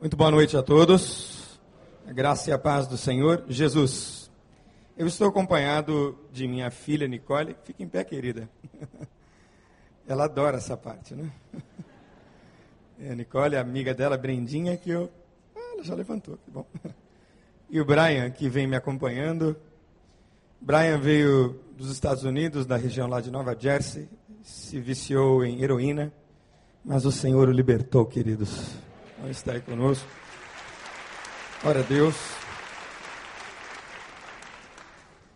Muito boa noite a todos. A graça e a paz do Senhor Jesus. Eu estou acompanhado de minha filha Nicole. Fica em pé, querida. Ela adora essa parte, né? É, a Nicole, a amiga dela, Brendinha, que eu. Ah, ela já levantou, que bom. E o Brian, que vem me acompanhando. Brian veio dos Estados Unidos, da região lá de Nova Jersey, se viciou em heroína, mas o Senhor o libertou, queridos está aí conosco. Glória a Deus.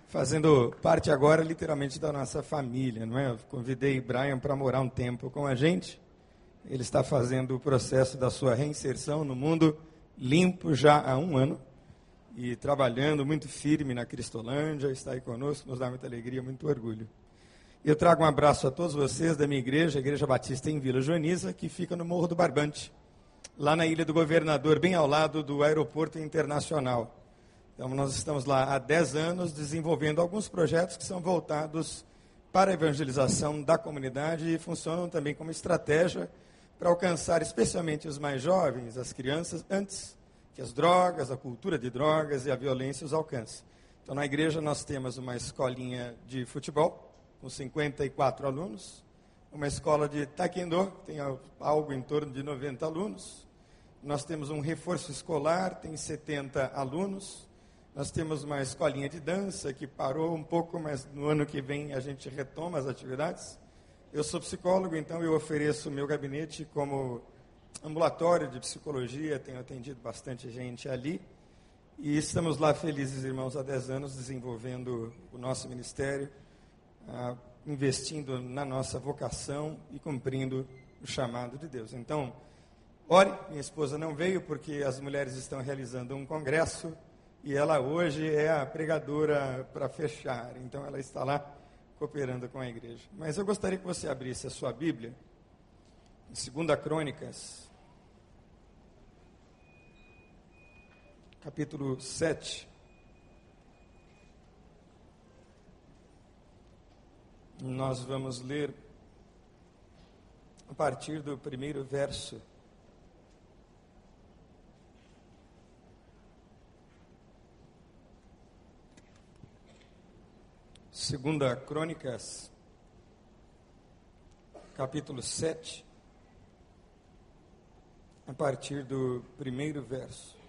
Fazendo parte agora, literalmente, da nossa família, não é? Eu convidei Brian para morar um tempo com a gente. Ele está fazendo o processo da sua reinserção no mundo limpo já há um ano e trabalhando muito firme na Cristolândia, está aí conosco, nos dá muita alegria, muito orgulho. Eu trago um abraço a todos vocês da minha igreja, a Igreja Batista em Vila Joaniza, que fica no Morro do Barbante lá na Ilha do Governador, bem ao lado do Aeroporto Internacional. Então, nós estamos lá há 10 anos desenvolvendo alguns projetos que são voltados para a evangelização da comunidade e funcionam também como estratégia para alcançar especialmente os mais jovens, as crianças, antes que as drogas, a cultura de drogas e a violência os alcancem. Então, na igreja, nós temos uma escolinha de futebol, com 54 alunos, uma escola de taekwondo, tem algo em torno de 90 alunos. Nós temos um reforço escolar, tem 70 alunos. Nós temos uma escolinha de dança que parou um pouco, mas no ano que vem a gente retoma as atividades. Eu sou psicólogo, então eu ofereço o meu gabinete como ambulatório de psicologia, tenho atendido bastante gente ali. E estamos lá felizes, irmãos, há 10 anos desenvolvendo o nosso ministério. Ah, investindo na nossa vocação e cumprindo o chamado de Deus. Então, ore, minha esposa não veio porque as mulheres estão realizando um congresso e ela hoje é a pregadora para fechar. Então, ela está lá cooperando com a igreja. Mas eu gostaria que você abrisse a sua Bíblia, em 2 Crônicas, capítulo 7. Nós vamos ler a partir do primeiro verso. Segunda Crônicas, capítulo 7, a partir do primeiro verso.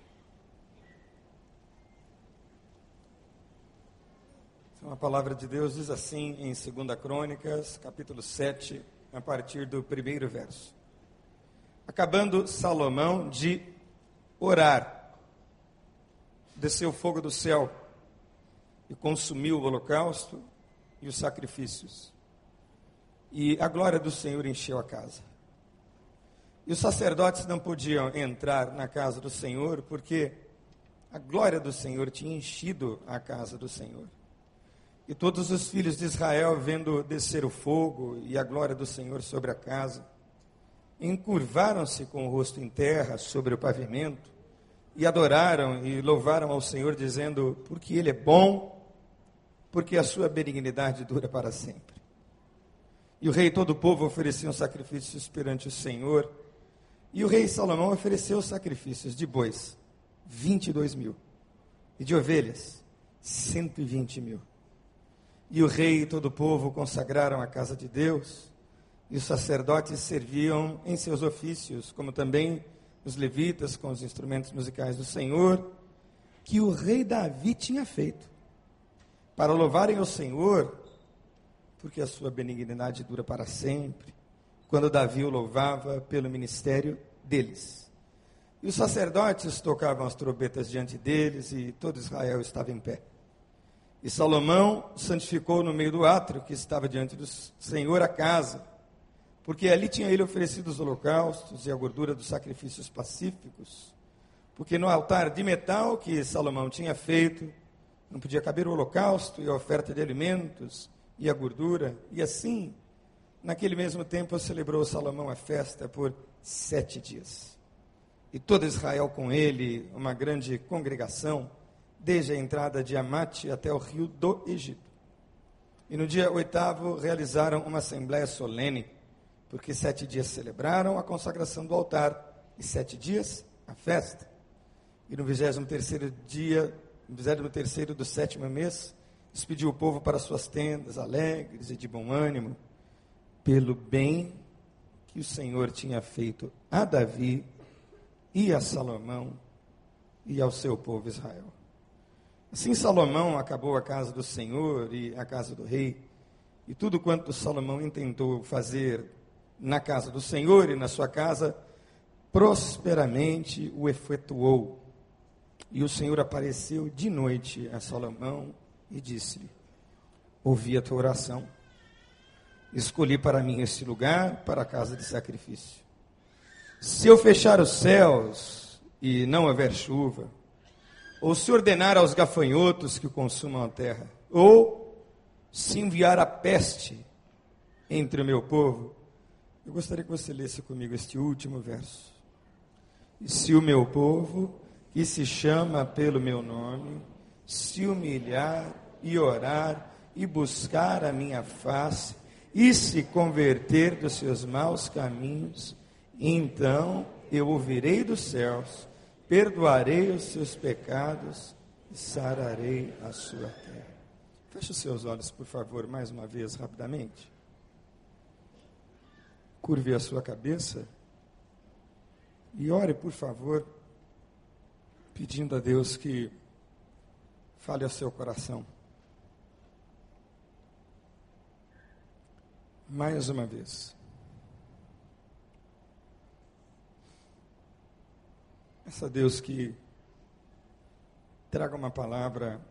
Então, a palavra de Deus diz assim em 2 Crônicas, capítulo 7, a partir do primeiro verso. Acabando Salomão de orar, desceu fogo do céu e consumiu o holocausto e os sacrifícios. E a glória do Senhor encheu a casa. E os sacerdotes não podiam entrar na casa do Senhor, porque a glória do Senhor tinha enchido a casa do Senhor. E todos os filhos de Israel, vendo descer o fogo e a glória do Senhor sobre a casa, encurvaram-se com o rosto em terra sobre o pavimento e adoraram e louvaram ao Senhor, dizendo: Porque Ele é bom, porque a sua benignidade dura para sempre. E o rei e todo o povo ofereciam sacrifícios perante o Senhor. E o rei Salomão ofereceu sacrifícios de bois, 22 mil, e de ovelhas, 120 mil. E o rei e todo o povo consagraram a casa de Deus, e os sacerdotes serviam em seus ofícios, como também os levitas com os instrumentos musicais do Senhor, que o rei Davi tinha feito, para louvarem o Senhor, porque a sua benignidade dura para sempre, quando Davi o louvava pelo ministério deles. E os sacerdotes tocavam as trombetas diante deles, e todo Israel estava em pé. E Salomão santificou no meio do átrio que estava diante do Senhor a casa, porque ali tinha ele oferecido os holocaustos e a gordura dos sacrifícios pacíficos, porque no altar de metal que Salomão tinha feito, não podia caber o holocausto e a oferta de alimentos e a gordura, e assim, naquele mesmo tempo, celebrou Salomão a festa por sete dias. E todo Israel com ele, uma grande congregação, desde a entrada de Amate até o rio do Egito. E no dia oitavo realizaram uma assembléia solene, porque sete dias celebraram a consagração do altar e sete dias a festa. E no 23 dia, no 23 do sétimo mês, despediu o povo para suas tendas, alegres e de bom ânimo, pelo bem que o Senhor tinha feito a Davi e a Salomão e ao seu povo Israel. Assim Salomão acabou a casa do Senhor e a casa do rei, e tudo quanto Salomão intentou fazer na casa do Senhor e na sua casa, prosperamente o efetuou. E o Senhor apareceu de noite a Salomão e disse-lhe: Ouvi a tua oração, escolhi para mim este lugar para a casa de sacrifício. Se eu fechar os céus e não houver chuva, ou se ordenar aos gafanhotos que consumam a terra, ou se enviar a peste entre o meu povo, eu gostaria que você lesse comigo este último verso. E se o meu povo, que se chama pelo meu nome, se humilhar e orar e buscar a minha face e se converter dos seus maus caminhos, então eu ouvirei dos céus, perdoarei os seus pecados e sararei a sua terra. Feche os seus olhos, por favor, mais uma vez, rapidamente. Curve a sua cabeça e ore, por favor, pedindo a Deus que fale ao seu coração. Mais uma vez. Peça a Deus que traga uma palavra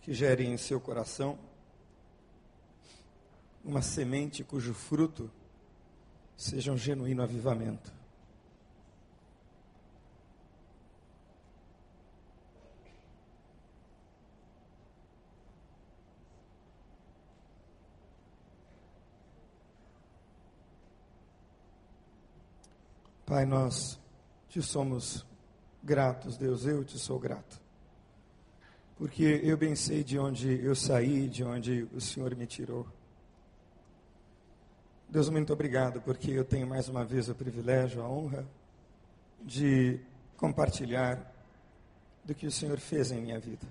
que gere em seu coração uma semente cujo fruto seja um genuíno avivamento. Pai, nós te somos gratos, Deus, eu te sou grato. Porque eu bem sei de onde eu saí, de onde o Senhor me tirou. Deus, muito obrigado, porque eu tenho mais uma vez o privilégio, a honra de compartilhar do que o Senhor fez em minha vida.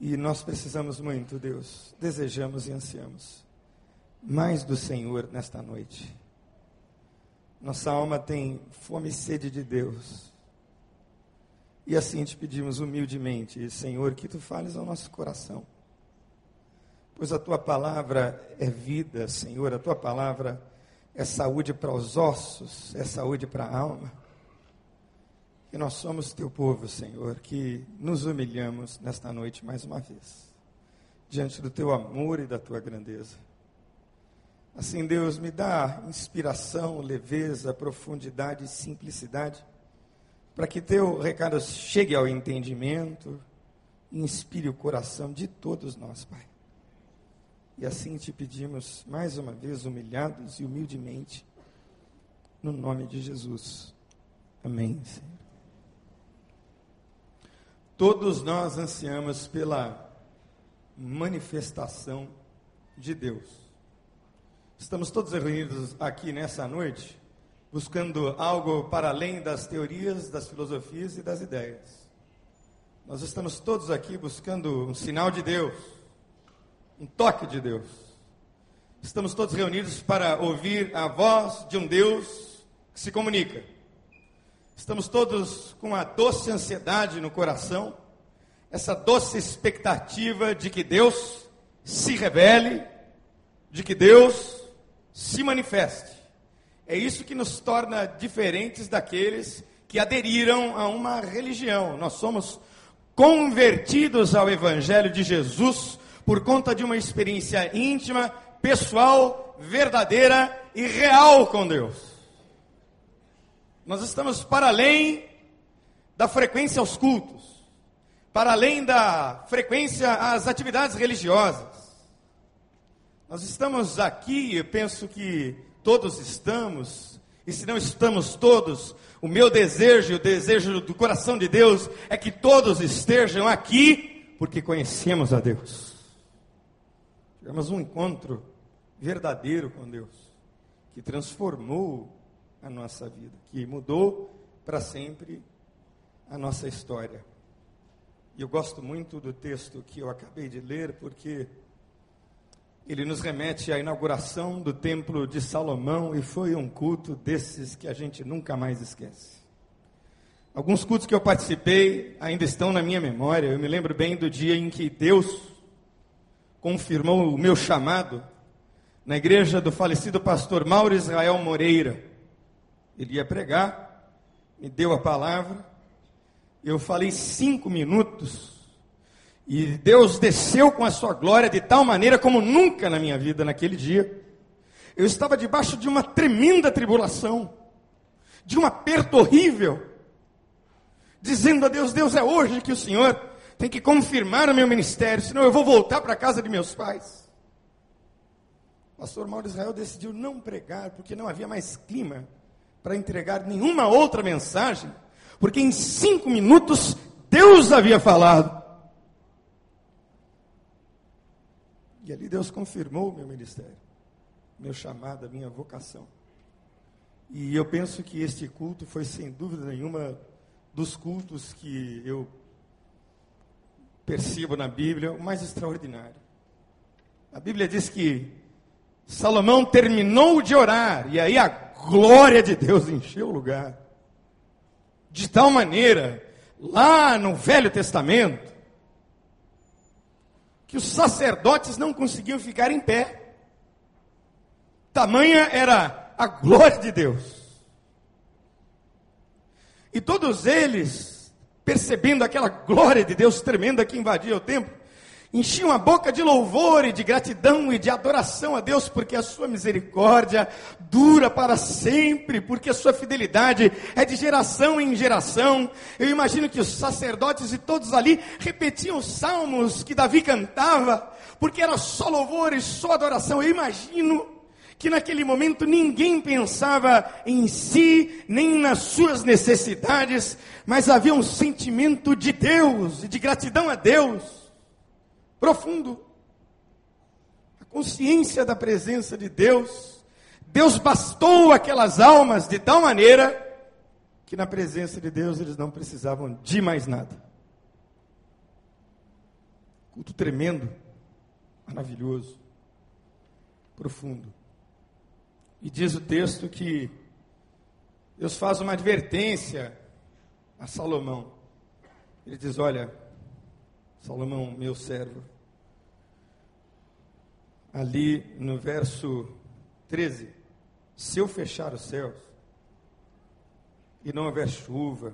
E nós precisamos muito, Deus, desejamos e ansiamos mais do Senhor nesta noite. Nossa alma tem fome e sede de Deus. E assim te pedimos humildemente, Senhor, que tu fales ao nosso coração pois a tua palavra é vida, Senhor, a tua palavra é saúde para os ossos, é saúde para a alma. E nós somos teu povo, Senhor, que nos humilhamos nesta noite mais uma vez, diante do teu amor e da tua grandeza. Assim, Deus, me dá inspiração, leveza, profundidade e simplicidade, para que teu recado chegue ao entendimento e inspire o coração de todos nós, Pai. E assim te pedimos mais uma vez, humilhados e humildemente, no nome de Jesus. Amém, Senhor. Todos nós ansiamos pela manifestação de Deus. Estamos todos reunidos aqui nessa noite, buscando algo para além das teorias, das filosofias e das ideias. Nós estamos todos aqui buscando um sinal de Deus um toque de Deus. Estamos todos reunidos para ouvir a voz de um Deus que se comunica. Estamos todos com a doce ansiedade no coração, essa doce expectativa de que Deus se revele, de que Deus se manifeste. É isso que nos torna diferentes daqueles que aderiram a uma religião. Nós somos convertidos ao Evangelho de Jesus por conta de uma experiência íntima, pessoal, verdadeira e real com Deus. Nós estamos para além da frequência aos cultos, para além da frequência às atividades religiosas. Nós estamos aqui, eu penso que todos estamos, e se não estamos todos, o meu desejo, o desejo do coração de Deus é que todos estejam aqui porque conhecemos a Deus. Tivemos um encontro verdadeiro com Deus, que transformou a nossa vida, que mudou para sempre a nossa história. E eu gosto muito do texto que eu acabei de ler, porque ele nos remete à inauguração do Templo de Salomão e foi um culto desses que a gente nunca mais esquece. Alguns cultos que eu participei ainda estão na minha memória. Eu me lembro bem do dia em que Deus confirmou o meu chamado na igreja do falecido pastor Mauro Israel Moreira. Ele ia pregar, me deu a palavra, eu falei cinco minutos e Deus desceu com a sua glória de tal maneira como nunca na minha vida naquele dia. Eu estava debaixo de uma tremenda tribulação, de um aperto horrível, dizendo a Deus: Deus, é hoje que o Senhor tem que confirmar o meu ministério, senão eu vou voltar para a casa de meus pais. O pastor Mauro Israel decidiu não pregar, porque não havia mais clima para entregar nenhuma outra mensagem, porque em cinco minutos Deus havia falado. E ali Deus confirmou o meu ministério, meu chamado, a minha vocação. E eu penso que este culto foi, sem dúvida nenhuma, dos cultos que eu percebo na Bíblia, o mais extraordinário. A Bíblia diz que Salomão terminou de orar, e aí a glória de Deus encheu o lugar. De tal maneira, lá no Velho Testamento, que os sacerdotes não conseguiam ficar em pé. Tamanha era a glória de Deus. E todos eles, percebendo aquela glória de Deus tremenda que invadia o templo, enchiam a boca de louvor e de gratidão e de adoração a Deus, porque a sua misericórdia dura para sempre, porque a sua fidelidade é de geração em geração. Eu imagino que os sacerdotes e todos ali repetiam os salmos que Davi cantava, porque era só louvor e só adoração. Eu imagino que naquele momento ninguém pensava em si, nem nas suas necessidades, mas havia um sentimento de Deus e de gratidão a Deus profundo. A consciência da presença de Deus. Deus bastou aquelas almas de tal maneira que na presença de Deus eles não precisavam de mais nada. Culto tremendo, maravilhoso, profundo. E diz o texto que Deus faz uma advertência a Salomão. Ele diz: Olha, Salomão, meu servo, ali no verso 13: Se eu fechar os céus e não houver chuva,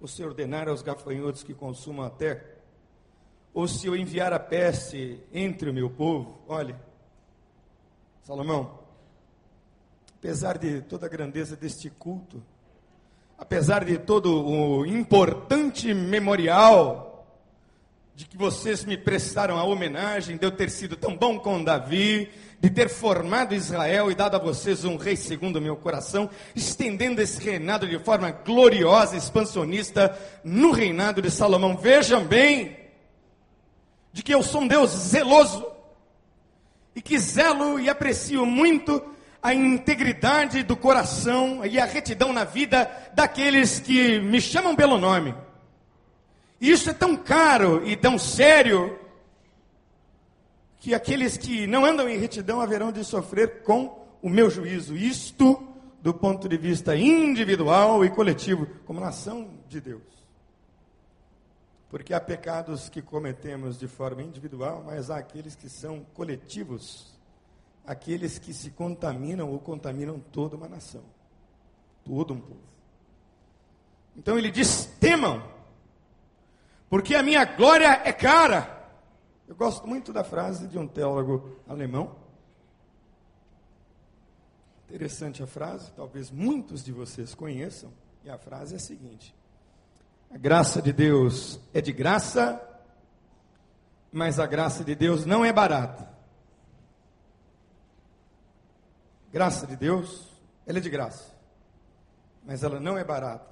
ou se ordenar aos gafanhotos que consumam a terra, ou se eu enviar a peste entre o meu povo, olhe, Salomão, apesar de toda a grandeza deste culto, apesar de todo o importante memorial de que vocês me prestaram a homenagem, de eu ter sido tão bom com Davi, de ter formado Israel e dado a vocês um rei segundo o meu coração, estendendo esse reinado de forma gloriosa, expansionista, no reinado de Salomão. Vejam bem, de que eu sou um Deus zeloso, e que zelo e aprecio muito a integridade do coração e a retidão na vida daqueles que me chamam pelo nome. Isso é tão caro e tão sério que aqueles que não andam em retidão haverão de sofrer com o meu juízo. Isto do ponto de vista individual e coletivo, como nação de Deus. Porque há pecados que cometemos de forma individual, mas há aqueles que são coletivos, aqueles que se contaminam ou contaminam toda uma nação, todo um povo. Então ele diz: temam porque a minha glória é cara. Eu gosto muito da frase de um teólogo alemão. Interessante a frase, talvez muitos de vocês conheçam, e a frase é a seguinte: A graça de Deus é de graça, mas a graça de Deus não é barata. Graça de Deus, ela é de graça, mas ela não é barata.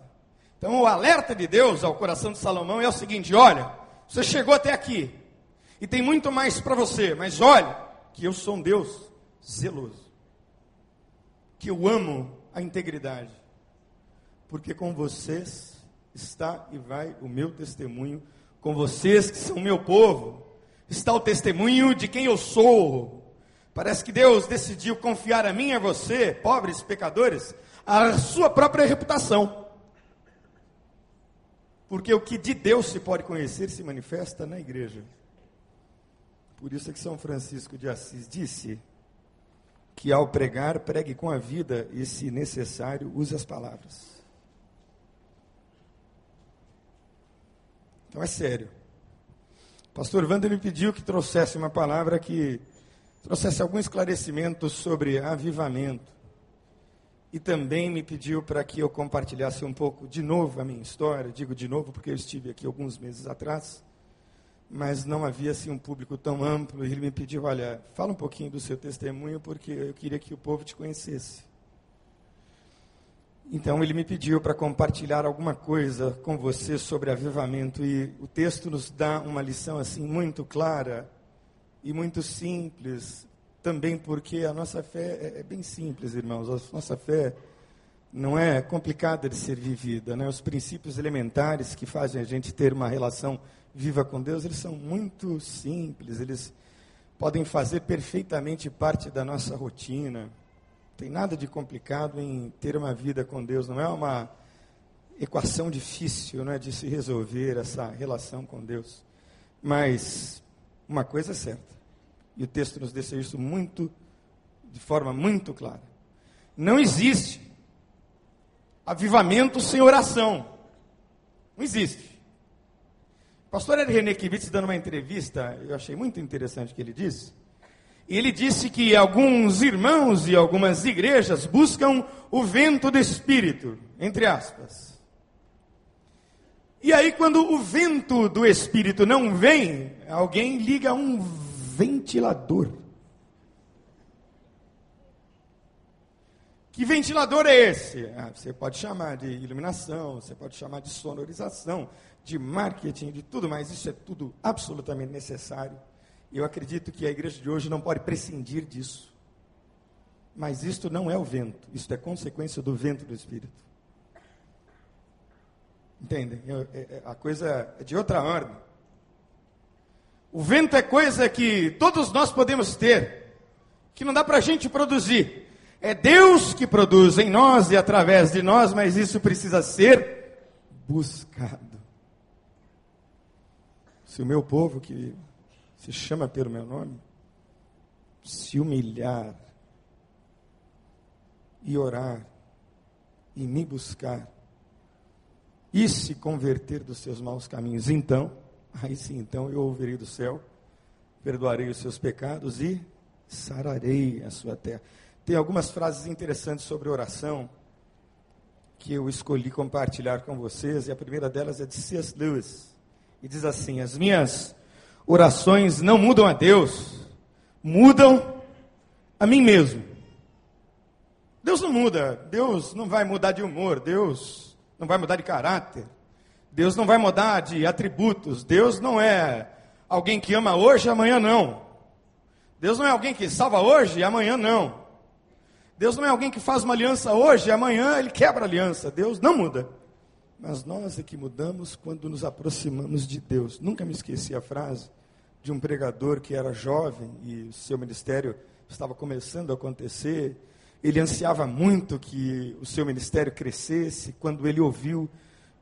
Então, o alerta de Deus ao coração de Salomão é o seguinte: olha, você chegou até aqui e tem muito mais para você, mas olha, que eu sou um Deus zeloso, que eu amo a integridade, porque com vocês está e vai o meu testemunho, com vocês que são meu povo, está o testemunho de quem eu sou. Parece que Deus decidiu confiar a mim e a você, pobres pecadores, a sua própria reputação. Porque o que de Deus se pode conhecer se manifesta na igreja. Por isso é que São Francisco de Assis disse que ao pregar, pregue com a vida e, se necessário, use as palavras. Então é sério. O pastor Wander me pediu que trouxesse uma palavra que trouxesse algum esclarecimento sobre avivamento. E também me pediu para que eu compartilhasse um pouco de novo a minha história. Digo de novo porque eu estive aqui alguns meses atrás, mas não havia assim um público tão amplo. E ele me pediu: olha, fala um pouquinho do seu testemunho, porque eu queria que o povo te conhecesse. Então ele me pediu para compartilhar alguma coisa com você sobre avivamento e o texto nos dá uma lição assim muito clara e muito simples, também porque a nossa fé é, é bem simples, irmãos. A nossa fé não é complicada de ser vivida, né? Os princípios elementares que fazem a gente ter uma relação viva com Deus, eles são muito simples, eles podem fazer perfeitamente parte da nossa rotina tem nada de complicado em ter uma vida com Deus, não é uma equação difícil não é, de se resolver essa relação com Deus. Mas uma coisa é certa, e o texto nos deixa isso muito, de forma muito clara: não existe avivamento sem oração. Não existe. O pastor René Kivitz, dando uma entrevista, eu achei muito interessante o que ele disse ele disse que alguns irmãos e algumas igrejas buscam o vento do Espírito, entre aspas. E aí, quando o vento do Espírito não vem, alguém liga um ventilador. Que ventilador é esse? Ah, você pode chamar de iluminação, você pode chamar de sonorização, de marketing, de tudo, mas isso é tudo absolutamente necessário eu acredito que a igreja de hoje não pode prescindir disso. Mas isto não é o vento, isto é consequência do vento do Espírito. Entendem? É, é, a coisa é de outra ordem. O vento é coisa que todos nós podemos ter, que não dá para a gente produzir. É Deus que produz em nós e através de nós, mas isso precisa ser buscado. Se o meu povo que se chama pelo meu nome, se humilhar e orar e me buscar e se converter dos seus maus caminhos, então, aí sim, então eu ouvirei do céu, perdoarei os seus pecados e sararei a sua terra. Tem algumas frases interessantes sobre oração que eu escolhi compartilhar com vocês, e a primeira delas é de C.S. Lewis, e diz assim: As minhas orações não mudam a Deus, mudam a mim mesmo. Deus não muda, Deus não vai mudar de humor, Deus não vai mudar de caráter, Deus não vai mudar de atributos, Deus não é alguém que ama hoje e amanhã não. Deus não é alguém que salva hoje e amanhã não. Deus não é alguém que faz uma aliança hoje e amanhã ele quebra a aliança. Deus não muda. Mas nós é que mudamos quando nos aproximamos de Deus. Nunca me esqueci a frase de um pregador que era jovem e o seu ministério estava começando a acontecer. Ele ansiava muito que o seu ministério crescesse quando ele ouviu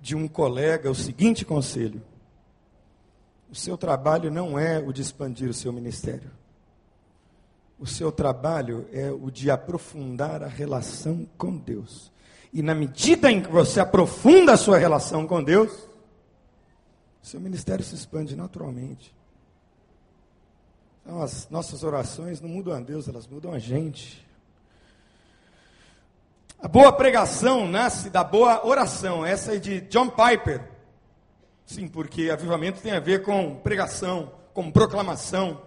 de um colega o seguinte conselho: O seu trabalho não é o de expandir o seu ministério. O seu trabalho é o de aprofundar a relação com Deus. E na medida em que você aprofunda a sua relação com Deus, seu ministério se expande naturalmente. Então, as nossas orações não mudam a Deus, elas mudam a gente. A boa pregação nasce da boa oração. Essa é de John Piper. Sim, porque avivamento tem a ver com pregação, com proclamação.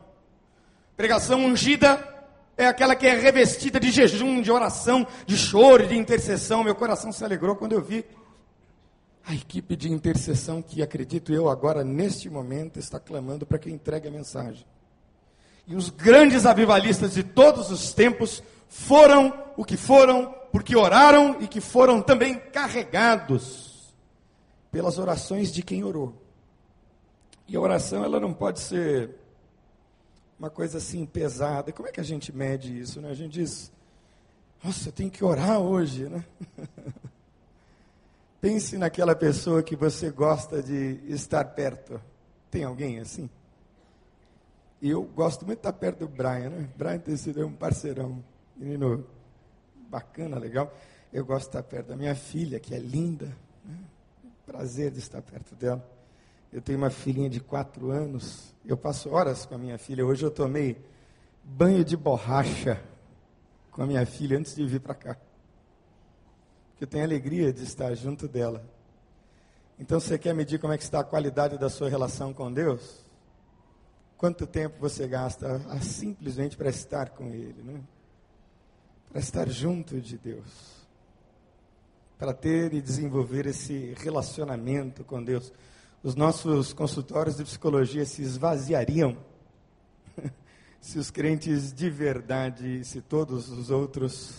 Pregação ungida é aquela que é revestida de jejum, de oração, de choro, de intercessão. Meu coração se alegrou quando eu vi a equipe de intercessão que acredito eu agora, neste momento, está clamando para que eu entregue a mensagem. E os grandes avivalistas de todos os tempos foram o que foram porque oraram e que foram também carregados pelas orações de quem orou. E a oração, ela não pode ser uma coisa assim pesada. Como é que a gente mede isso? Né? A gente diz, nossa, eu tenho que orar hoje, né? Pense naquela pessoa que você gosta de estar perto. Tem alguém assim? E eu gosto muito de estar perto do Brian, né? Brian tem sido um parceirão, menino bacana, legal. Eu gosto de estar perto da minha filha, que é linda. Né? Prazer de estar perto dela. Eu tenho uma filhinha de quatro anos. Eu passo horas com a minha filha. Hoje eu tomei banho de borracha com a minha filha antes de vir para cá que eu tenho alegria de estar junto dela. Então você quer medir como é que está a qualidade da sua relação com Deus? Quanto tempo você gasta ah, simplesmente para estar com Ele, né? Para estar junto de Deus, para ter e desenvolver esse relacionamento com Deus. Os nossos consultórios de psicologia se esvaziariam se os crentes de verdade, se todos os outros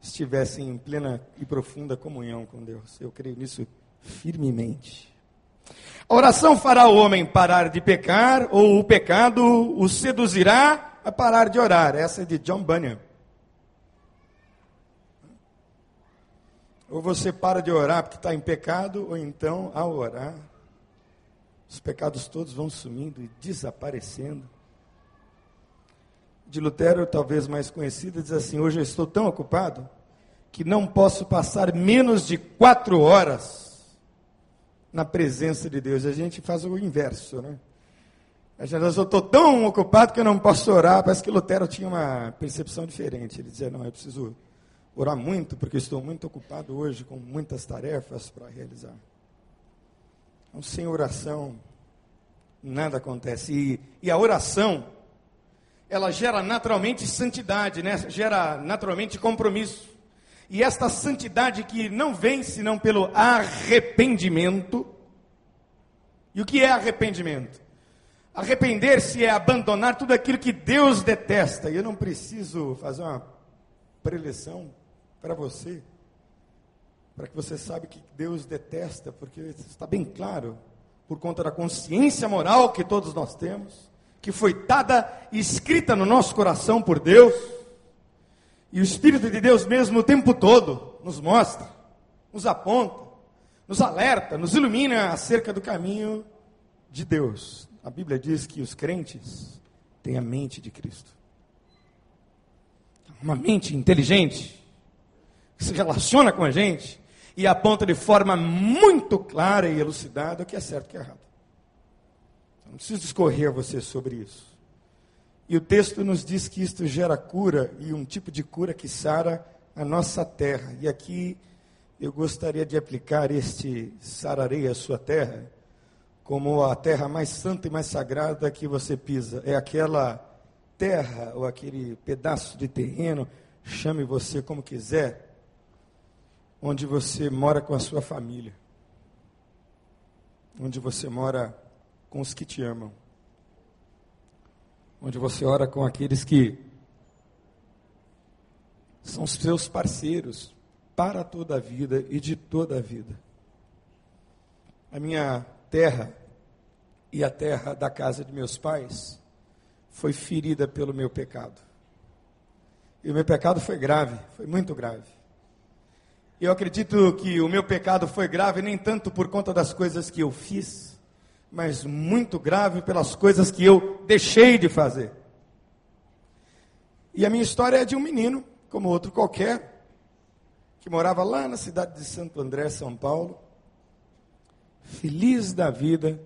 estivessem em plena e profunda comunhão com Deus. Eu creio nisso firmemente. A oração fará o homem parar de pecar, ou o pecado o seduzirá a parar de orar. Essa é de John Bunyan. Ou você para de orar porque está em pecado, ou então, ao orar, os pecados todos vão sumindo e desaparecendo de Lutero, talvez mais conhecida, diz assim: Hoje eu estou tão ocupado que não posso passar menos de quatro horas na presença de Deus. A gente faz o inverso, né? A gente diz, eu estou tão ocupado que eu não posso orar. Parece que Lutero tinha uma percepção diferente. Ele dizia: Não, eu preciso orar muito, porque estou muito ocupado hoje com muitas tarefas para realizar. Então, sem oração, nada acontece. E, e a oração ela gera naturalmente santidade, né? gera naturalmente compromisso. E esta santidade que não vem senão pelo arrependimento. E o que é arrependimento? Arrepender-se é abandonar tudo aquilo que Deus detesta. E eu não preciso fazer uma preleção para você, para que você saiba que Deus detesta, porque está bem claro, por conta da consciência moral que todos nós temos que foi dada e escrita no nosso coração por Deus. E o Espírito de Deus mesmo o tempo todo nos mostra, nos aponta, nos alerta, nos ilumina acerca do caminho de Deus. A Bíblia diz que os crentes têm a mente de Cristo. Uma mente inteligente, se relaciona com a gente e aponta de forma muito clara e elucidada o que é certo e o que é errado. Não preciso discorrer a você sobre isso. E o texto nos diz que isto gera cura e um tipo de cura que sara a nossa terra. E aqui eu gostaria de aplicar este sararei a sua terra como a terra mais santa e mais sagrada que você pisa. É aquela terra ou aquele pedaço de terreno, chame você como quiser, onde você mora com a sua família. Onde você mora com os que te amam. Onde você ora com aqueles que são seus parceiros para toda a vida e de toda a vida. A minha terra e a terra da casa de meus pais foi ferida pelo meu pecado. E o meu pecado foi grave, foi muito grave. Eu acredito que o meu pecado foi grave nem tanto por conta das coisas que eu fiz, mas muito grave pelas coisas que eu deixei de fazer. E a minha história é de um menino, como outro qualquer, que morava lá na cidade de Santo André, São Paulo, feliz da vida,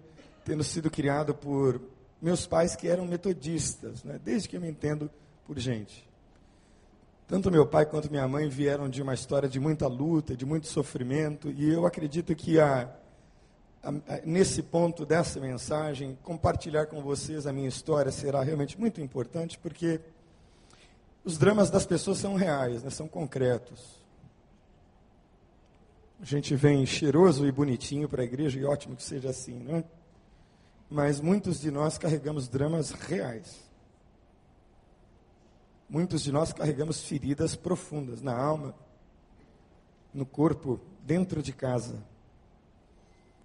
tendo sido criado por meus pais que eram metodistas, né? desde que eu me entendo por gente. Tanto meu pai quanto minha mãe vieram de uma história de muita luta, de muito sofrimento, e eu acredito que a nesse ponto dessa mensagem, compartilhar com vocês a minha história será realmente muito importante, porque os dramas das pessoas são reais, né, são concretos. A gente vem cheiroso e bonitinho para a igreja, e ótimo que seja assim, não é? Mas muitos de nós carregamos dramas reais. Muitos de nós carregamos feridas profundas na alma no corpo, dentro de casa.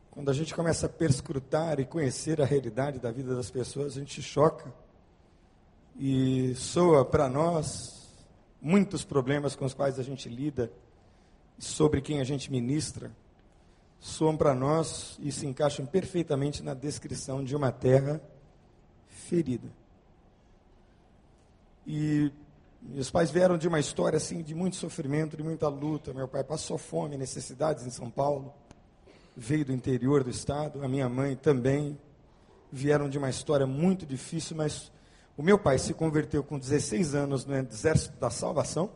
Quando a gente começa a perscrutar e conhecer a realidade da vida das pessoas, a gente choca e soa para nós muitos problemas com os quais a gente lida, sobre quem a gente ministra, soam para nós e se encaixam perfeitamente na descrição de uma terra ferida. E meus pais vieram de uma história assim de muito sofrimento, de muita luta. Meu pai passou fome, necessidades em São Paulo, veio do interior do estado. A minha mãe também vieram de uma história muito difícil, mas o meu pai se converteu com 16 anos no Exército da Salvação.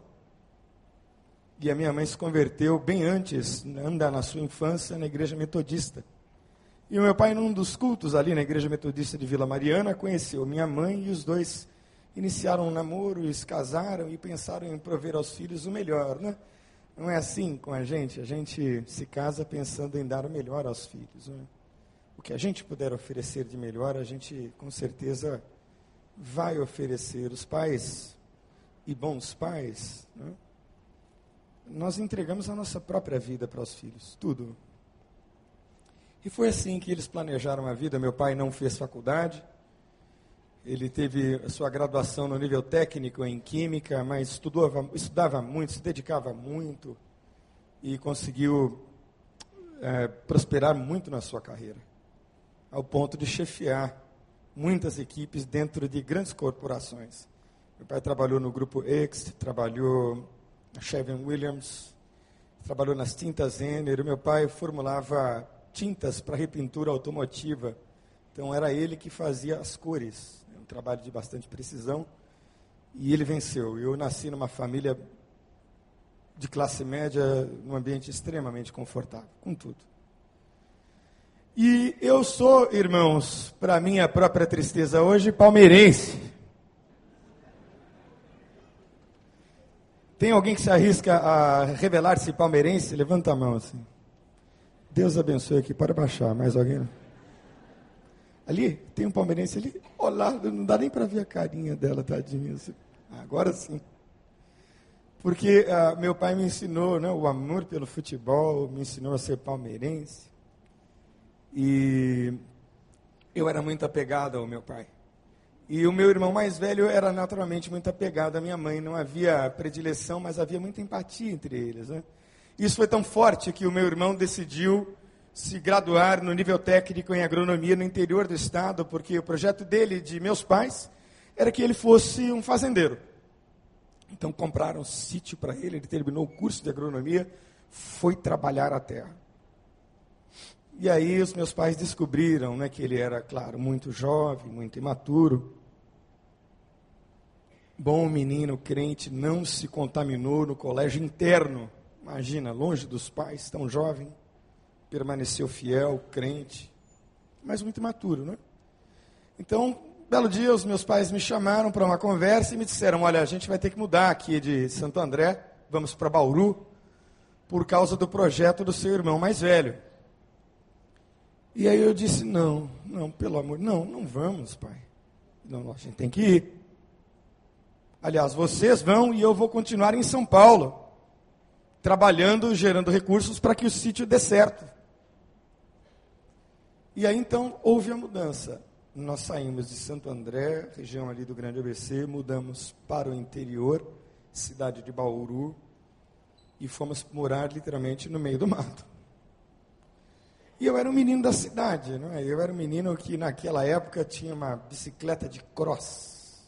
E a minha mãe se converteu bem antes, ainda na sua infância, na igreja metodista. E o meu pai, num dos cultos ali na igreja metodista de Vila Mariana, conheceu minha mãe e os dois iniciaram um namoro, e se casaram e pensaram em prover aos filhos o melhor, né? Não é assim com a gente, a gente se casa pensando em dar o melhor aos filhos. Né? O que a gente puder oferecer de melhor, a gente com certeza vai oferecer. Os pais e bons pais, né? nós entregamos a nossa própria vida para os filhos, tudo. E foi assim que eles planejaram a vida. Meu pai não fez faculdade, ele teve a sua graduação no nível técnico em química, mas estudava, estudava muito, se dedicava muito e conseguiu é, prosperar muito na sua carreira, ao ponto de chefiar muitas equipes dentro de grandes corporações. Meu pai trabalhou no grupo X, trabalhou na Chevron Williams, trabalhou nas tintas Enner. Meu pai formulava tintas para repintura automotiva, então era ele que fazia as cores trabalho de bastante precisão, e ele venceu. Eu nasci numa família de classe média, num ambiente extremamente confortável, com tudo. E eu sou, irmãos, para minha própria tristeza hoje, palmeirense. Tem alguém que se arrisca a revelar-se palmeirense? Levanta a mão assim. Deus abençoe aqui. Pode baixar. Mais alguém? Ali, tem um palmeirense ali, olá, não dá nem para ver a carinha dela, tadinha. Assim. Agora sim. Porque ah, meu pai me ensinou né, o amor pelo futebol, me ensinou a ser palmeirense. E eu era muito apegado ao meu pai. E o meu irmão mais velho era naturalmente muito apegado à minha mãe. Não havia predileção, mas havia muita empatia entre eles. Né? Isso foi tão forte que o meu irmão decidiu se graduar no nível técnico em agronomia no interior do estado, porque o projeto dele, de meus pais, era que ele fosse um fazendeiro. Então compraram um sítio para ele, ele terminou o curso de agronomia, foi trabalhar a terra. E aí os meus pais descobriram né, que ele era, claro, muito jovem, muito imaturo. Bom menino, crente, não se contaminou no colégio interno. Imagina, longe dos pais, tão jovem permaneceu fiel, crente, mas muito imaturo, né? Então, belo dia, os meus pais me chamaram para uma conversa e me disseram: Olha, a gente vai ter que mudar aqui de Santo André, vamos para Bauru, por causa do projeto do seu irmão mais velho. E aí eu disse: Não, não, pelo amor, não, não vamos, pai. Não, a gente tem que ir. Aliás, vocês vão e eu vou continuar em São Paulo, trabalhando, gerando recursos para que o sítio dê certo. E aí então houve a mudança. Nós saímos de Santo André, região ali do Grande ABC, mudamos para o interior, cidade de Bauru, e fomos morar literalmente no meio do mato. E eu era um menino da cidade, não é? Eu era um menino que naquela época tinha uma bicicleta de cross.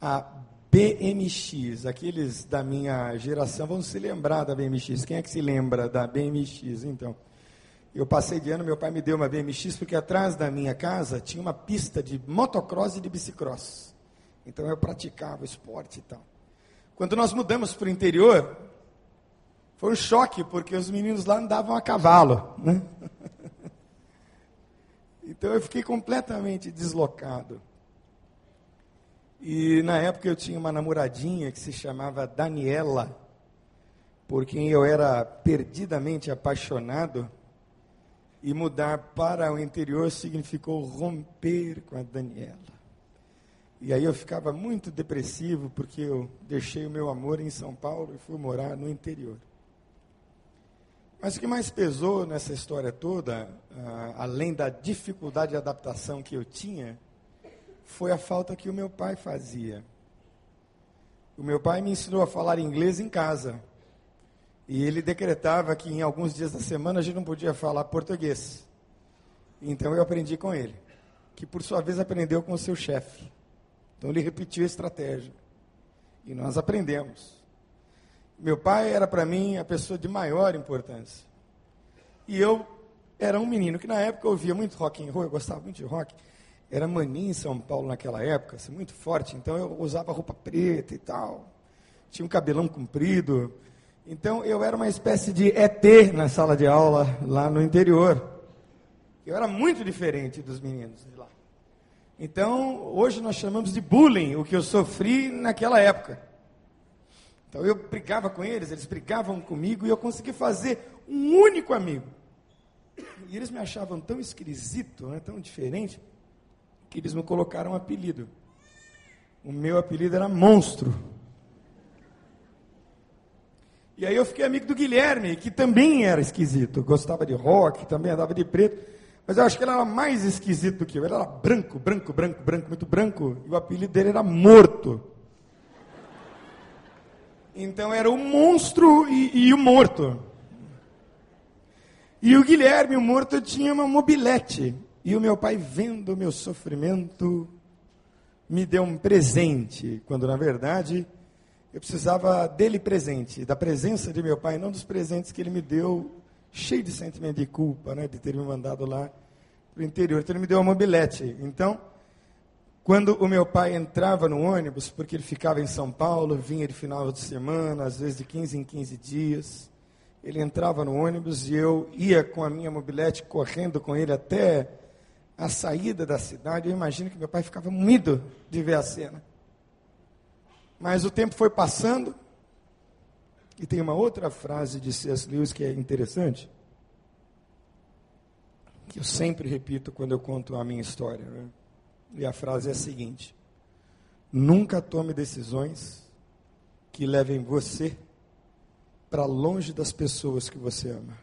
A BMX, aqueles da minha geração vão se lembrar da BMX. Quem é que se lembra da BMX, então? Eu passei de ano, meu pai me deu uma BMX, porque atrás da minha casa tinha uma pista de motocross e de bicicross. Então eu praticava esporte e tal. Quando nós mudamos para o interior, foi um choque, porque os meninos lá andavam a cavalo. Né? Então eu fiquei completamente deslocado. E na época eu tinha uma namoradinha que se chamava Daniela, por quem eu era perdidamente apaixonado. E mudar para o interior significou romper com a Daniela. E aí eu ficava muito depressivo porque eu deixei o meu amor em São Paulo e fui morar no interior. Mas o que mais pesou nessa história toda, uh, além da dificuldade de adaptação que eu tinha, foi a falta que o meu pai fazia. O meu pai me ensinou a falar inglês em casa. E ele decretava que em alguns dias da semana a gente não podia falar português. Então eu aprendi com ele, que por sua vez aprendeu com o seu chefe. Então ele repetiu a estratégia. E nós aprendemos. Meu pai era para mim a pessoa de maior importância. E eu era um menino que na época ouvia muito rock and roll, eu gostava muito de rock. Era mania em São Paulo naquela época, assim, muito forte, então eu usava roupa preta e tal. Tinha um cabelão comprido. Então eu era uma espécie de ET na sala de aula lá no interior. Eu era muito diferente dos meninos de lá. Então, hoje nós chamamos de bullying o que eu sofri naquela época. Então eu brigava com eles, eles brigavam comigo e eu consegui fazer um único amigo. E eles me achavam tão esquisito, né, tão diferente, que eles me colocaram um apelido. O meu apelido era Monstro. E aí eu fiquei amigo do Guilherme, que também era esquisito, gostava de rock, também andava de preto, mas eu acho que ele era mais esquisito do que eu. Ele era branco, branco, branco, branco, muito branco, e o apelido dele era Morto. Então era o monstro e, e o morto. E o Guilherme, o morto, tinha uma mobilete. E o meu pai, vendo o meu sofrimento, me deu um presente, quando na verdade eu precisava dele presente, da presença de meu pai, não dos presentes que ele me deu, cheio de sentimento de culpa, né, de ter me mandado lá para o interior. Então ele me deu uma mobilete. Então, quando o meu pai entrava no ônibus, porque ele ficava em São Paulo, vinha de final de semana, às vezes de 15 em 15 dias, ele entrava no ônibus e eu ia com a minha mobilete correndo com ele até a saída da cidade. Eu imagino que meu pai ficava moído de ver a cena. Mas o tempo foi passando, e tem uma outra frase de C.S. Lewis que é interessante, que eu sempre repito quando eu conto a minha história. Né? E a frase é a seguinte: Nunca tome decisões que levem você para longe das pessoas que você ama.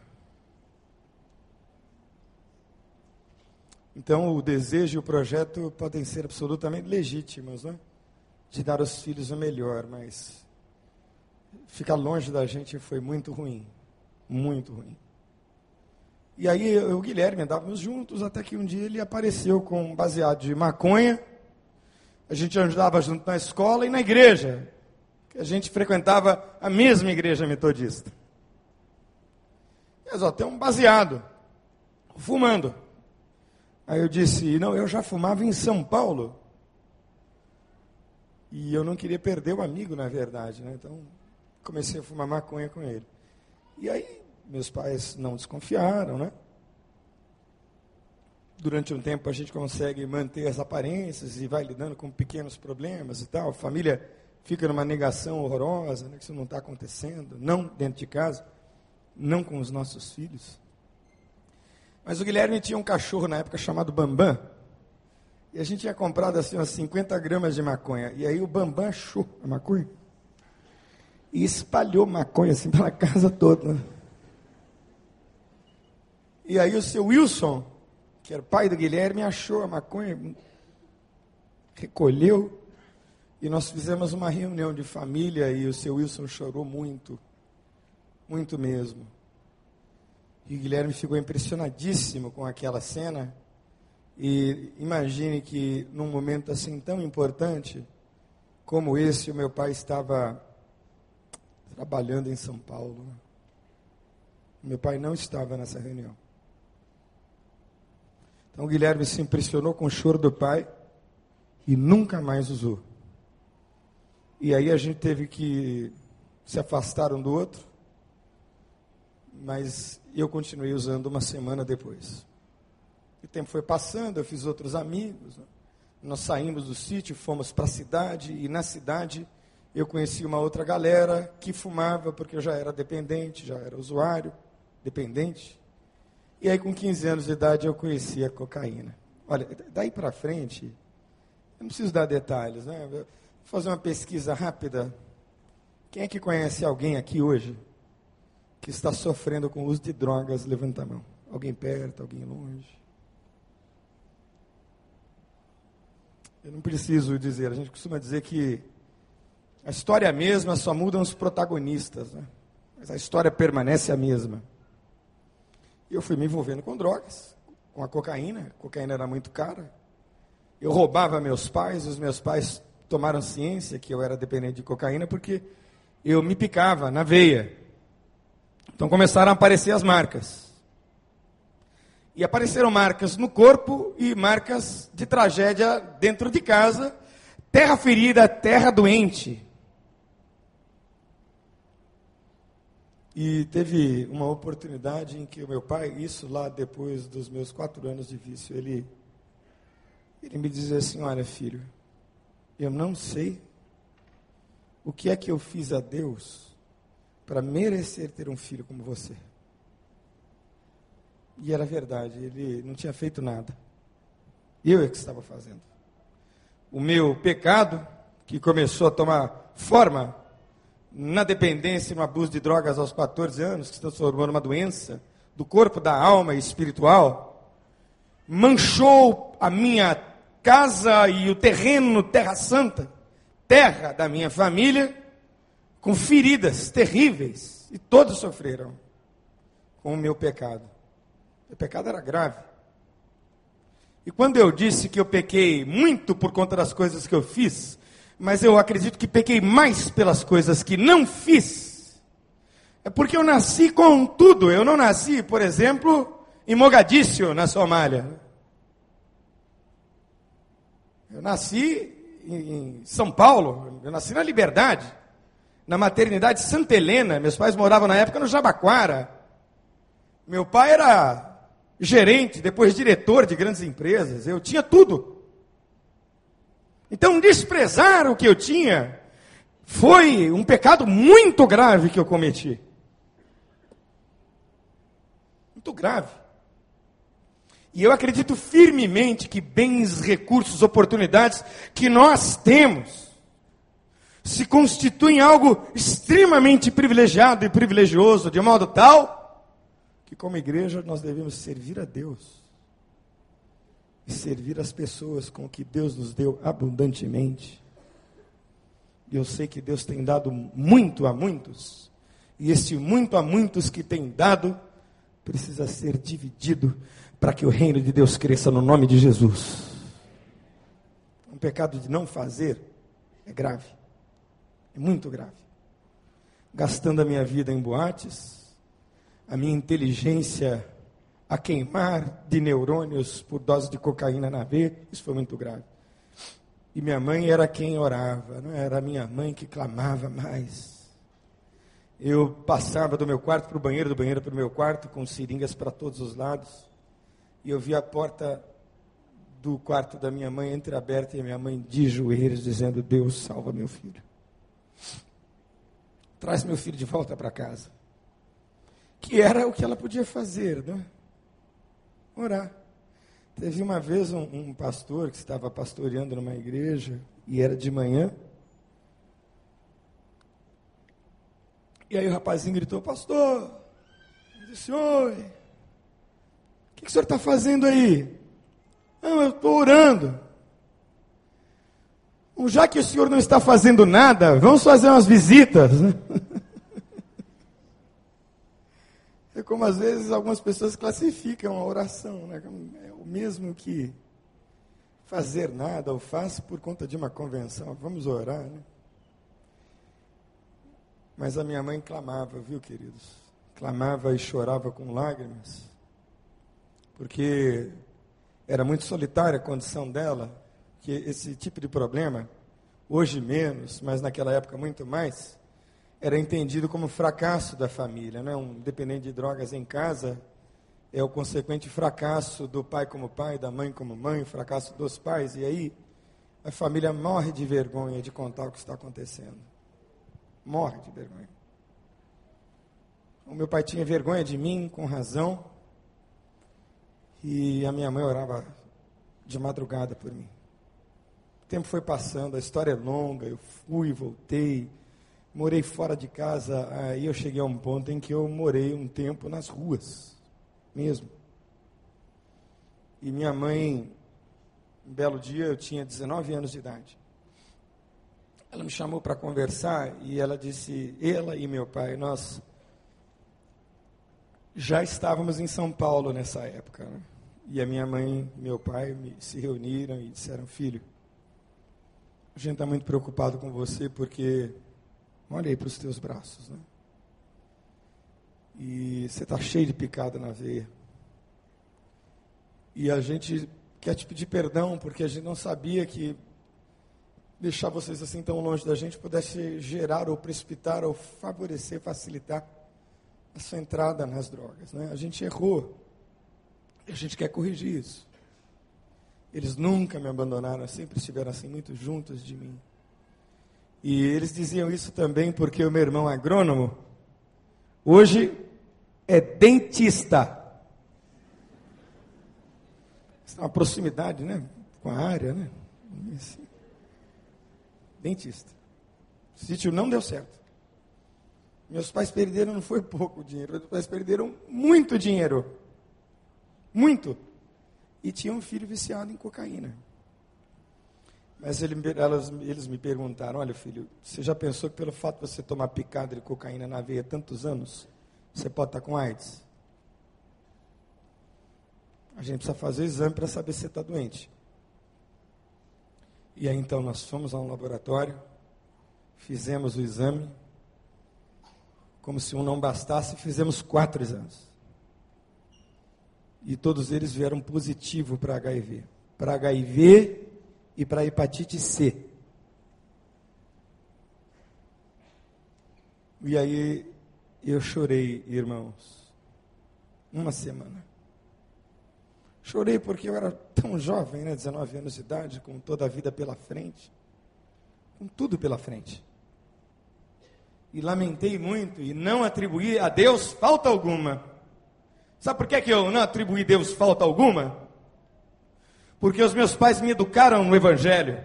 Então, o desejo e o projeto podem ser absolutamente legítimos, né? De dar aos filhos o melhor, mas ficar longe da gente foi muito ruim, muito ruim. E aí eu e o Guilherme andávamos juntos, até que um dia ele apareceu com um baseado de maconha. A gente andava junto na escola e na igreja, que a gente frequentava a mesma igreja metodista. Mas ó, tem um baseado, fumando. Aí eu disse, não, eu já fumava em São Paulo. E eu não queria perder o amigo, na verdade, né? Então comecei a fumar maconha com ele. E aí meus pais não desconfiaram, né? Durante um tempo a gente consegue manter as aparências e vai lidando com pequenos problemas e tal. A família fica numa negação horrorosa, né, que isso não está acontecendo, não dentro de casa, não com os nossos filhos. Mas o Guilherme tinha um cachorro na época chamado Bambam, e a gente tinha comprado assim umas 50 gramas de maconha. E aí o Bambam achou a maconha e espalhou maconha assim pela casa toda. E aí o seu Wilson, que era pai do Guilherme, achou a maconha, recolheu, e nós fizemos uma reunião de família e o seu Wilson chorou muito, muito mesmo. E o Guilherme ficou impressionadíssimo com aquela cena. E imagine que num momento assim tão importante como esse, o meu pai estava trabalhando em São Paulo. Meu pai não estava nessa reunião. Então Guilherme se impressionou com o choro do pai e nunca mais usou. E aí a gente teve que se afastar um do outro, mas eu continuei usando uma semana depois. O tempo foi passando, eu fiz outros amigos. Né? Nós saímos do sítio, fomos para a cidade, e na cidade eu conheci uma outra galera que fumava, porque eu já era dependente, já era usuário, dependente. E aí, com 15 anos de idade, eu conheci a cocaína. Olha, daí para frente, eu não preciso dar detalhes, né? Vou fazer uma pesquisa rápida. Quem é que conhece alguém aqui hoje que está sofrendo com o uso de drogas, levanta a mão. Alguém perto, alguém longe. Eu não preciso dizer, a gente costuma dizer que a história é a mesma, só mudam os protagonistas, né? mas a história permanece a mesma. E eu fui me envolvendo com drogas, com a cocaína, a cocaína era muito cara. Eu roubava meus pais, os meus pais tomaram ciência que eu era dependente de cocaína porque eu me picava na veia. Então começaram a aparecer as marcas. E apareceram marcas no corpo e marcas de tragédia dentro de casa, terra ferida, terra doente. E teve uma oportunidade em que o meu pai, isso lá depois dos meus quatro anos de vício, ele, ele me dizia assim: Olha, filho, eu não sei o que é que eu fiz a Deus para merecer ter um filho como você. E era verdade, ele não tinha feito nada. Eu é que estava fazendo. O meu pecado, que começou a tomar forma na dependência, no abuso de drogas aos 14 anos, que se transformou numa doença do corpo, da alma e espiritual, manchou a minha casa e o terreno, terra santa, terra da minha família, com feridas terríveis, e todos sofreram com o meu pecado. O pecado era grave. E quando eu disse que eu pequei muito por conta das coisas que eu fiz, mas eu acredito que pequei mais pelas coisas que não fiz. É porque eu nasci com tudo. Eu não nasci, por exemplo, em Mogadíscio, na Somália. Eu nasci em São Paulo, eu nasci na Liberdade, na maternidade Santa Helena. Meus pais moravam na época no Jabaquara. Meu pai era gerente, depois diretor de grandes empresas. Eu tinha tudo. Então, desprezar o que eu tinha foi um pecado muito grave que eu cometi. Muito grave. E eu acredito firmemente que bens, recursos, oportunidades que nós temos se constituem algo extremamente privilegiado e privilegioso, de modo tal como igreja, nós devemos servir a Deus e servir as pessoas com o que Deus nos deu abundantemente. Eu sei que Deus tem dado muito a muitos, e esse muito a muitos que tem dado precisa ser dividido para que o reino de Deus cresça no nome de Jesus. Um pecado de não fazer é grave, é muito grave. Gastando a minha vida em boates, a minha inteligência a queimar de neurônios por dose de cocaína na veia, isso foi muito grave. E minha mãe era quem orava, não era minha mãe que clamava mais. Eu passava do meu quarto para o banheiro, do banheiro para o meu quarto, com seringas para todos os lados. E eu vi a porta do quarto da minha mãe entreaberta e a minha mãe de joelhos, dizendo: Deus, salva meu filho. Traz meu filho de volta para casa. Que era o que ela podia fazer, não é? orar. Teve uma vez um, um pastor que estava pastoreando numa igreja e era de manhã. E aí o rapazinho gritou, pastor, disse, oi, o que, que o senhor está fazendo aí? Não, eu estou orando. Já que o senhor não está fazendo nada, vamos fazer umas visitas. Né? É como às vezes algumas pessoas classificam a oração, né? É o mesmo que fazer nada ou faz por conta de uma convenção. Vamos orar, né? Mas a minha mãe clamava, viu, queridos? Clamava e chorava com lágrimas, porque era muito solitária a condição dela, que esse tipo de problema, hoje menos, mas naquela época muito mais, era entendido como fracasso da família. Né? Um dependente de drogas em casa é o consequente fracasso do pai como pai, da mãe como mãe, o fracasso dos pais. E aí a família morre de vergonha de contar o que está acontecendo. Morre de vergonha. O meu pai tinha vergonha de mim, com razão, e a minha mãe orava de madrugada por mim. O tempo foi passando, a história é longa, eu fui, voltei, morei fora de casa, aí eu cheguei a um ponto em que eu morei um tempo nas ruas, mesmo. E minha mãe, um belo dia, eu tinha 19 anos de idade. Ela me chamou para conversar e ela disse, ela e meu pai, nós já estávamos em São Paulo nessa época. Né? E a minha mãe e meu pai se reuniram e disseram, filho, a gente está muito preocupado com você porque olha para os teus braços. Né? E você está cheio de picada na veia. E a gente quer te pedir perdão porque a gente não sabia que deixar vocês assim tão longe da gente pudesse gerar ou precipitar ou favorecer, facilitar a sua entrada nas drogas. Né? A gente errou. A gente quer corrigir isso. Eles nunca me abandonaram, sempre estiveram assim muito juntos de mim. E eles diziam isso também porque o meu irmão agrônomo hoje é dentista. Uma proximidade, né, com a área, né? Dentista. O sítio não deu certo. Meus pais perderam, não foi pouco dinheiro, meus pais perderam muito dinheiro. Muito. E tinha um filho viciado em cocaína. Mas ele, elas, eles me perguntaram: olha, filho, você já pensou que pelo fato de você tomar picada de cocaína na veia tantos anos, você pode estar com AIDS? A gente precisa fazer exame para saber se você está doente. E aí então nós fomos a um laboratório, fizemos o exame, como se um não bastasse, fizemos quatro exames. E todos eles vieram positivo para HIV. Para HIV e para hepatite C. E aí eu chorei, irmãos, uma semana. Chorei porque eu era tão jovem, né, 19 anos de idade, com toda a vida pela frente, com tudo pela frente e lamentei muito e não atribuí a Deus falta alguma. Sabe por que, que eu não atribuí a Deus falta alguma? Porque os meus pais me educaram no Evangelho.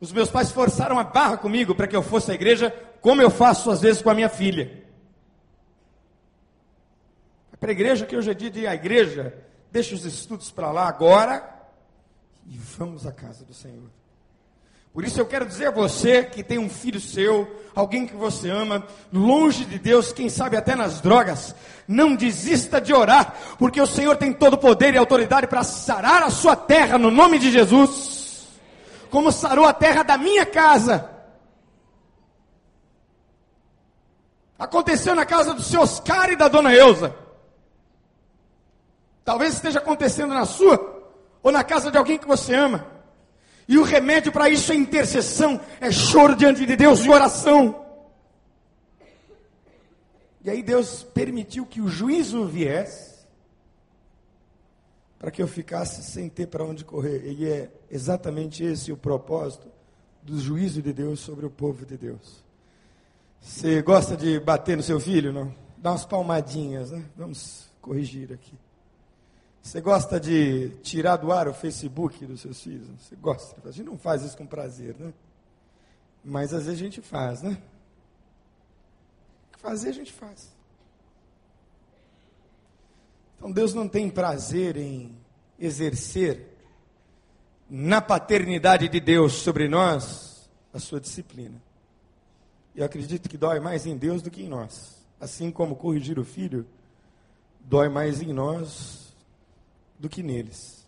Os meus pais forçaram a barra comigo para que eu fosse à igreja, como eu faço às vezes com a minha filha. É para a igreja que hoje é dia de ir à igreja, deixa os estudos para lá agora e vamos à casa do Senhor. Por isso eu quero dizer a você que tem um filho seu, alguém que você ama, longe de Deus, quem sabe até nas drogas, não desista de orar, porque o Senhor tem todo o poder e autoridade para sarar a sua terra no nome de Jesus, como sarou a terra da minha casa. Aconteceu na casa do seu Oscar e da dona Eusa. Talvez esteja acontecendo na sua, ou na casa de alguém que você ama. E o remédio para isso é intercessão, é choro diante de Deus e oração. E aí Deus permitiu que o juízo viesse para que eu ficasse sem ter para onde correr. E é exatamente esse o propósito do juízo de Deus sobre o povo de Deus. Você gosta de bater no seu filho, não? Dá umas palmadinhas, né? Vamos corrigir aqui. Você gosta de tirar do ar o Facebook dos seus filhos? Você gosta? A gente não faz isso com prazer, né? Mas às vezes a gente faz, né? Fazer a gente faz. Então Deus não tem prazer em exercer na paternidade de Deus sobre nós a sua disciplina. Eu acredito que dói mais em Deus do que em nós. Assim como corrigir o filho dói mais em nós do que neles.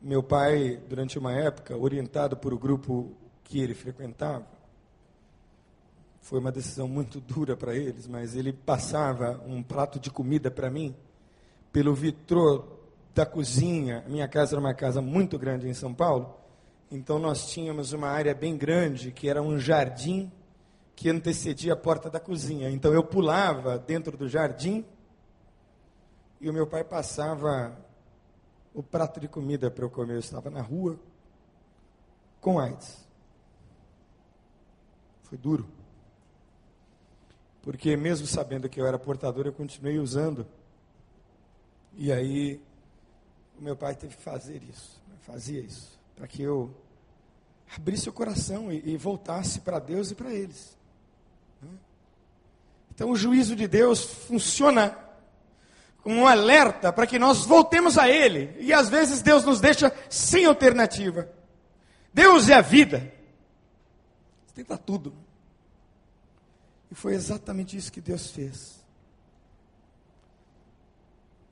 Meu pai, durante uma época, orientado por o grupo que ele frequentava, foi uma decisão muito dura para eles, mas ele passava um prato de comida para mim pelo vitrô da cozinha. Minha casa era uma casa muito grande em São Paulo, então nós tínhamos uma área bem grande que era um jardim que antecedia a porta da cozinha. Então eu pulava dentro do jardim e o meu pai passava o prato de comida para eu comer. Eu estava na rua com AIDS. Foi duro. Porque mesmo sabendo que eu era portador, eu continuei usando. E aí o meu pai teve que fazer isso, fazia isso, para que eu abrisse o coração e, e voltasse para Deus e para eles. Então o juízo de Deus funciona um alerta para que nós voltemos a Ele. E às vezes Deus nos deixa sem alternativa. Deus é a vida. Você tenta tudo. E foi exatamente isso que Deus fez.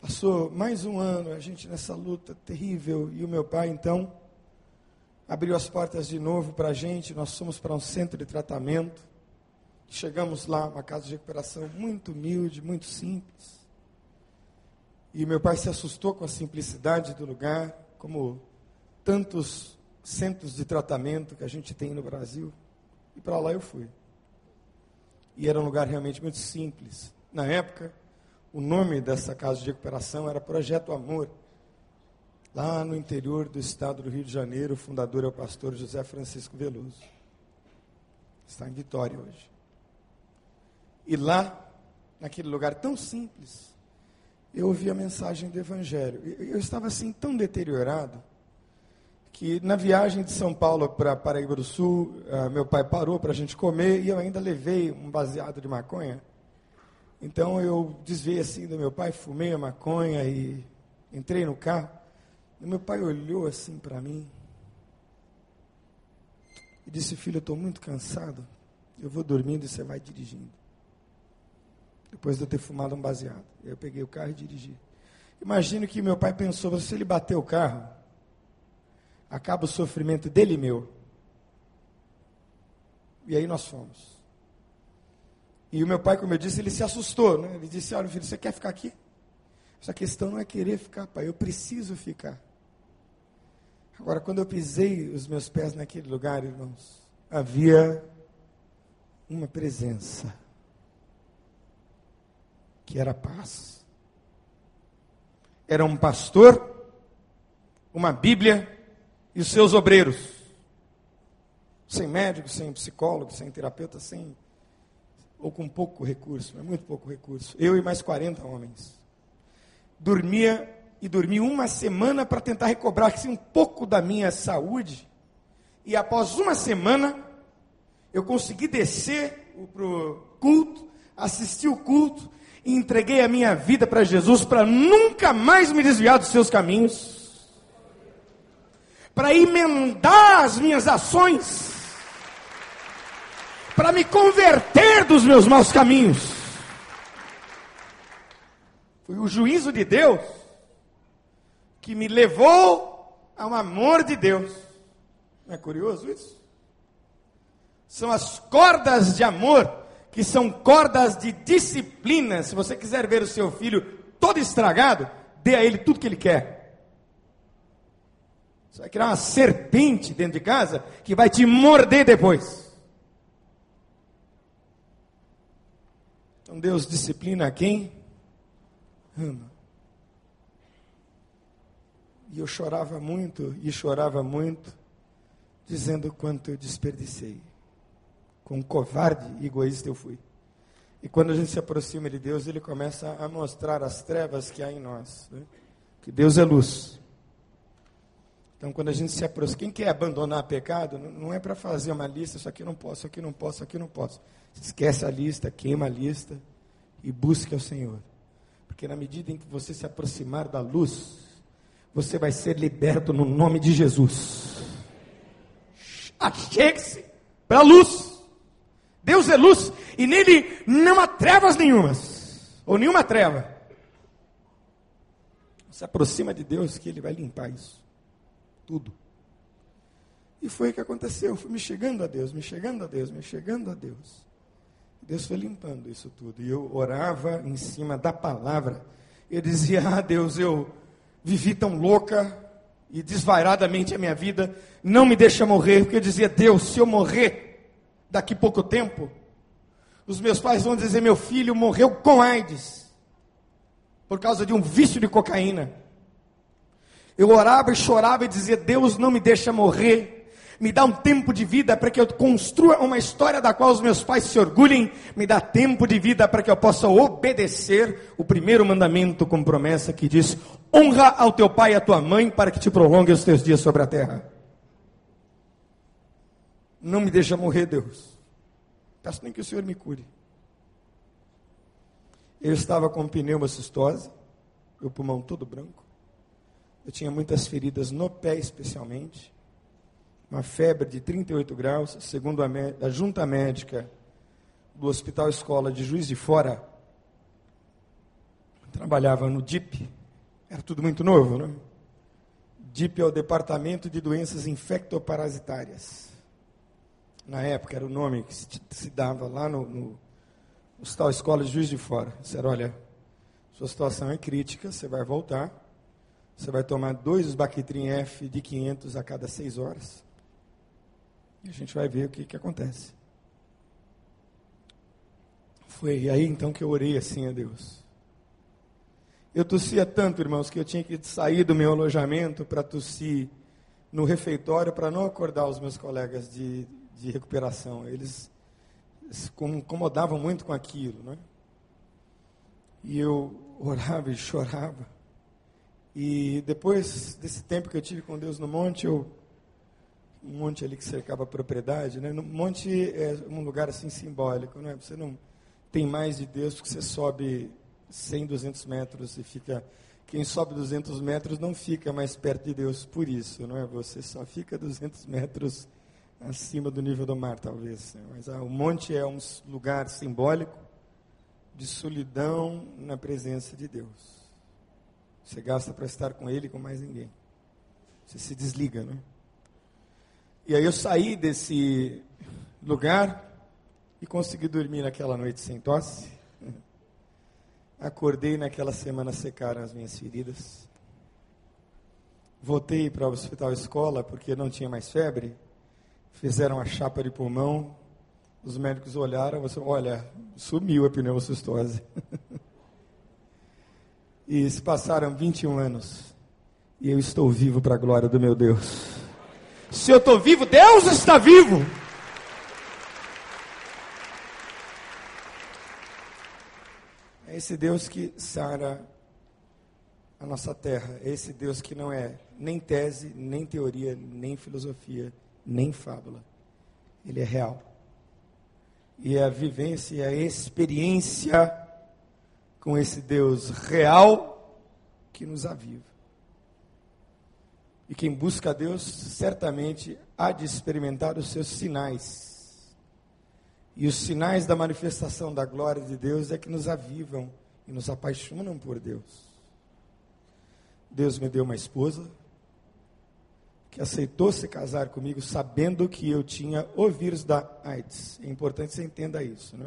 Passou mais um ano, a gente nessa luta terrível, e o meu pai então abriu as portas de novo para a gente. Nós fomos para um centro de tratamento. Chegamos lá, uma casa de recuperação muito humilde, muito simples. E meu pai se assustou com a simplicidade do lugar, como tantos centros de tratamento que a gente tem no Brasil. E para lá eu fui. E era um lugar realmente muito simples. Na época, o nome dessa casa de recuperação era Projeto Amor. Lá no interior do estado do Rio de Janeiro, o fundador é o pastor José Francisco Veloso. Está em Vitória hoje. E lá, naquele lugar tão simples, eu ouvi a mensagem do Evangelho. Eu estava assim tão deteriorado que na viagem de São Paulo para Paraíba do Sul, uh, meu pai parou para a gente comer e eu ainda levei um baseado de maconha. Então eu desviei assim do meu pai, fumei a maconha e entrei no carro. E meu pai olhou assim para mim e disse: Filho, eu estou muito cansado. Eu vou dormindo e você vai dirigindo. Depois de eu ter fumado um baseado. Eu peguei o carro e dirigi. Imagino que meu pai pensou: se ele bater o carro, acaba o sofrimento dele e meu. E aí nós fomos. E o meu pai, como eu disse, ele se assustou. Né? Ele disse: Olha, filho, você quer ficar aqui? Essa questão não é querer ficar, pai, eu preciso ficar. Agora, quando eu pisei os meus pés naquele lugar, irmãos, havia uma presença que era paz. Era um pastor, uma Bíblia e os seus obreiros. Sem médico, sem psicólogo, sem terapeuta, sem. ou com pouco recurso, mas muito pouco recurso. Eu e mais 40 homens. Dormia e dormi uma semana para tentar recobrar assim, um pouco da minha saúde. E após uma semana, eu consegui descer para o culto, assistir o culto e entreguei a minha vida para Jesus para nunca mais me desviar dos seus caminhos, para emendar as minhas ações, para me converter dos meus maus caminhos. Foi o juízo de Deus que me levou ao amor de Deus. Não é curioso isso? São as cordas de amor que são cordas de disciplina. Se você quiser ver o seu filho todo estragado, dê a ele tudo que ele quer. Você vai criar uma serpente dentro de casa que vai te morder depois. Então Deus disciplina quem ama. E eu chorava muito e chorava muito, dizendo quanto eu desperdicei com covarde e egoísta eu fui. E quando a gente se aproxima de Deus, Ele começa a mostrar as trevas que há em nós. Né? Que Deus é luz. Então, quando a gente se aproxima, quem quer abandonar pecado, não é para fazer uma lista, isso aqui não posso, isso aqui não posso, isso aqui não posso. Esquece a lista, queima a lista e busque ao Senhor. Porque na medida em que você se aproximar da luz, você vai ser liberto no nome de Jesus. Achegue-se para a luz. Deus é luz e nele não há trevas nenhumas, ou nenhuma treva. Se aproxima de Deus que ele vai limpar isso. Tudo. E foi o que aconteceu. Eu fui me chegando a Deus, me chegando a Deus, me chegando a Deus. Deus foi limpando isso tudo. E eu orava em cima da palavra. Eu dizia: Ah, Deus, eu vivi tão louca e desvairadamente a minha vida. Não me deixa morrer. Porque eu dizia: Deus, se eu morrer, daqui pouco tempo, os meus pais vão dizer: meu filho morreu com AIDS, por causa de um vício de cocaína. Eu orava e chorava e dizia: Deus não me deixa morrer, me dá um tempo de vida para que eu construa uma história da qual os meus pais se orgulhem, me dá tempo de vida para que eu possa obedecer o primeiro mandamento com promessa que diz: honra ao teu pai e à tua mãe para que te prolongue os teus dias sobre a terra. Não me deixa morrer, Deus. Peço nem que o Senhor me cure. Eu estava com pneumocistose, o pulmão todo branco. Eu tinha muitas feridas no pé, especialmente. Uma febre de 38 graus, segundo a, a junta médica do Hospital Escola de Juiz de Fora. Trabalhava no DIP, era tudo muito novo, né? DIP é o Departamento de Doenças Infectoparasitárias. Na época era o nome que se dava lá no, no Hospital Escola de Juiz de Fora. Disseram, olha, sua situação é crítica, você vai voltar, você vai tomar dois Bactrim F de 500 a cada seis horas, e a gente vai ver o que, que acontece. Foi aí então que eu orei assim a Deus. Eu tossia tanto, irmãos, que eu tinha que sair do meu alojamento para tossir no refeitório para não acordar os meus colegas de, de recuperação. Eles se incomodavam muito com aquilo, né? E eu orava e chorava. E depois desse tempo que eu tive com Deus no monte, eu um monte ali que cercava a propriedade, né? No monte é um lugar assim simbólico, né? Você não tem mais de Deus porque você sobe 100, 200 metros e fica quem sobe 200 metros não fica mais perto de Deus por isso, não é? Você só fica 200 metros acima do nível do mar, talvez. Né? Mas ah, o monte é um lugar simbólico de solidão na presença de Deus. Você gasta para estar com Ele e com mais ninguém. Você se desliga, né? E aí eu saí desse lugar e consegui dormir naquela noite sem tosse. Acordei naquela semana secaram as minhas feridas. Voltei para o hospital escola porque não tinha mais febre fizeram a chapa de pulmão, os médicos olharam, você, olha, sumiu a pneumocistose. e se passaram 21 anos, e eu estou vivo para a glória do meu Deus. Se eu estou vivo, Deus está vivo. É esse Deus que sara a nossa terra. É esse Deus que não é nem tese, nem teoria, nem filosofia nem fábula. Ele é real. E é a vivência a experiência com esse Deus real que nos aviva. E quem busca a Deus certamente há de experimentar os seus sinais. E os sinais da manifestação da glória de Deus é que nos avivam e nos apaixonam por Deus. Deus me deu uma esposa, que aceitou se casar comigo sabendo que eu tinha o vírus da AIDS. É importante você entenda isso. Né?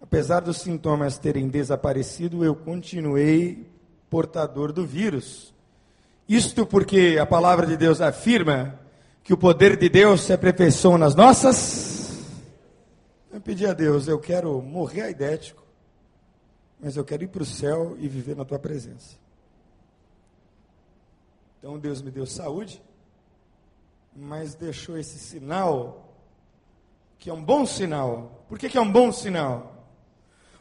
Apesar dos sintomas terem desaparecido, eu continuei portador do vírus. Isto porque a palavra de Deus afirma que o poder de Deus se aperfeiçoa nas nossas. Eu pedi a Deus, eu quero morrer aidético, mas eu quero ir para o céu e viver na tua presença. Então Deus me deu saúde mas deixou esse sinal, que é um bom sinal. Por que, que é um bom sinal?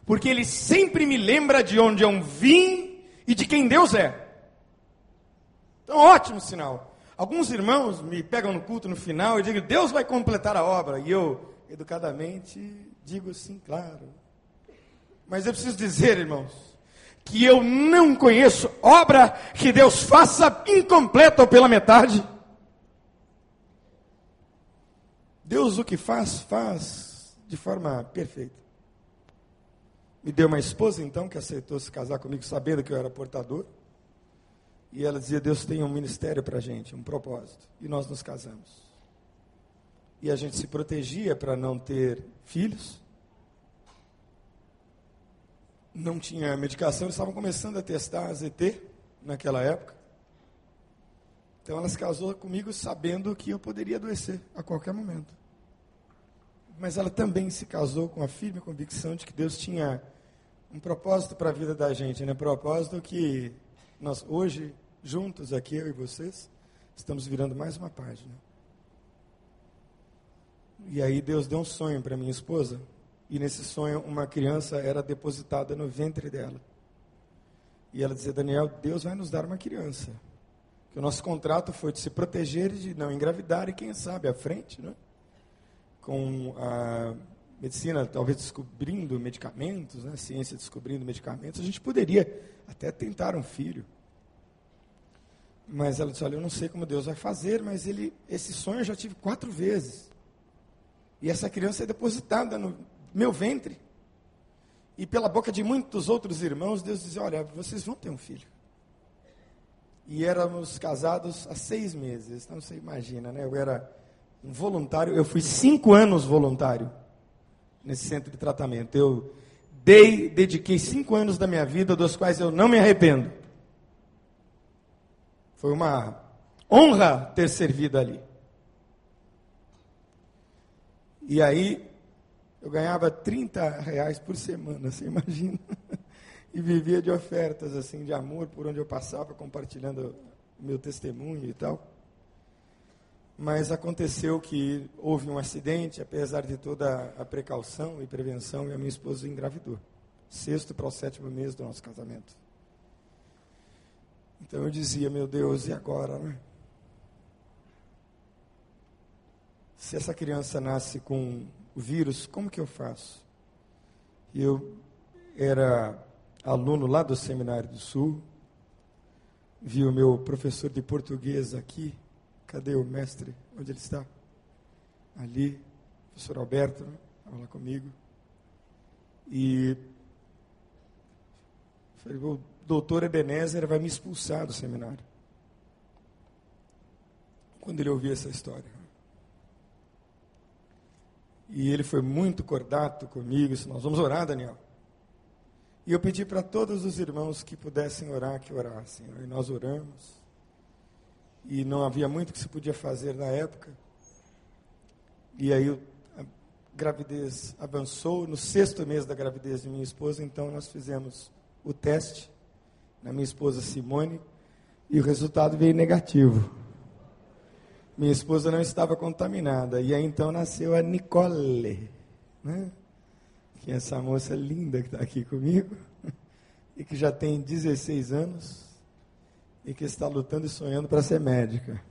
Porque ele sempre me lembra de onde eu vim e de quem Deus é. Então, ótimo sinal. Alguns irmãos me pegam no culto no final e digam, Deus vai completar a obra. E eu, educadamente, digo sim, claro. Mas eu preciso dizer, irmãos, que eu não conheço obra que Deus faça incompleta ou pela metade. Deus o que faz, faz de forma perfeita. Me deu uma esposa então que aceitou se casar comigo sabendo que eu era portador. E ela dizia: Deus tem um ministério para a gente, um propósito. E nós nos casamos. E a gente se protegia para não ter filhos. Não tinha medicação, eles estavam começando a testar a ZT naquela época. Então ela se casou comigo sabendo que eu poderia adoecer a qualquer momento mas ela também se casou com a firme convicção de que Deus tinha um propósito para a vida da gente, né? Propósito que nós hoje juntos aqui eu e vocês estamos virando mais uma página. E aí Deus deu um sonho para minha esposa, e nesse sonho uma criança era depositada no ventre dela. E ela dizia: "Daniel, Deus vai nos dar uma criança". Que o nosso contrato foi de se proteger e de não engravidar e quem sabe à frente, né? Com a medicina talvez descobrindo medicamentos, né? ciência descobrindo medicamentos, a gente poderia até tentar um filho. Mas ela disse, olha, eu não sei como Deus vai fazer, mas ele, esse sonho eu já tive quatro vezes. E essa criança é depositada no meu ventre. E pela boca de muitos outros irmãos, Deus dizia, olha, vocês vão ter um filho. E éramos casados há seis meses. Então você imagina, né? Eu era um voluntário, eu fui cinco anos voluntário nesse centro de tratamento. Eu dei, dediquei cinco anos da minha vida, dos quais eu não me arrependo. Foi uma honra ter servido ali. E aí, eu ganhava 30 reais por semana, você imagina? E vivia de ofertas, assim, de amor por onde eu passava, compartilhando meu testemunho e tal. Mas aconteceu que houve um acidente, apesar de toda a precaução e prevenção, e a minha esposa engravidou. Sexto para o sétimo mês do nosso casamento. Então eu dizia, meu Deus, e agora, né? Se essa criança nasce com o vírus, como que eu faço? Eu era aluno lá do Seminário do Sul, vi o meu professor de português aqui, cadê o mestre? Onde ele está? Ali, professor Alberto, né? lá comigo. E falei, o doutor Ebenezer vai me expulsar do seminário. Quando ele ouviu essa história. E ele foi muito cordato comigo, disse, nós vamos orar, Daniel. E eu pedi para todos os irmãos que pudessem orar, que orassem. E nós oramos. E não havia muito que se podia fazer na época. E aí a gravidez avançou. No sexto mês da gravidez de minha esposa, então nós fizemos o teste na minha esposa Simone. E o resultado veio negativo minha esposa não estava contaminada. E aí então nasceu a Nicole, né? que é essa moça linda que está aqui comigo, e que já tem 16 anos, e que está lutando e sonhando para ser médica.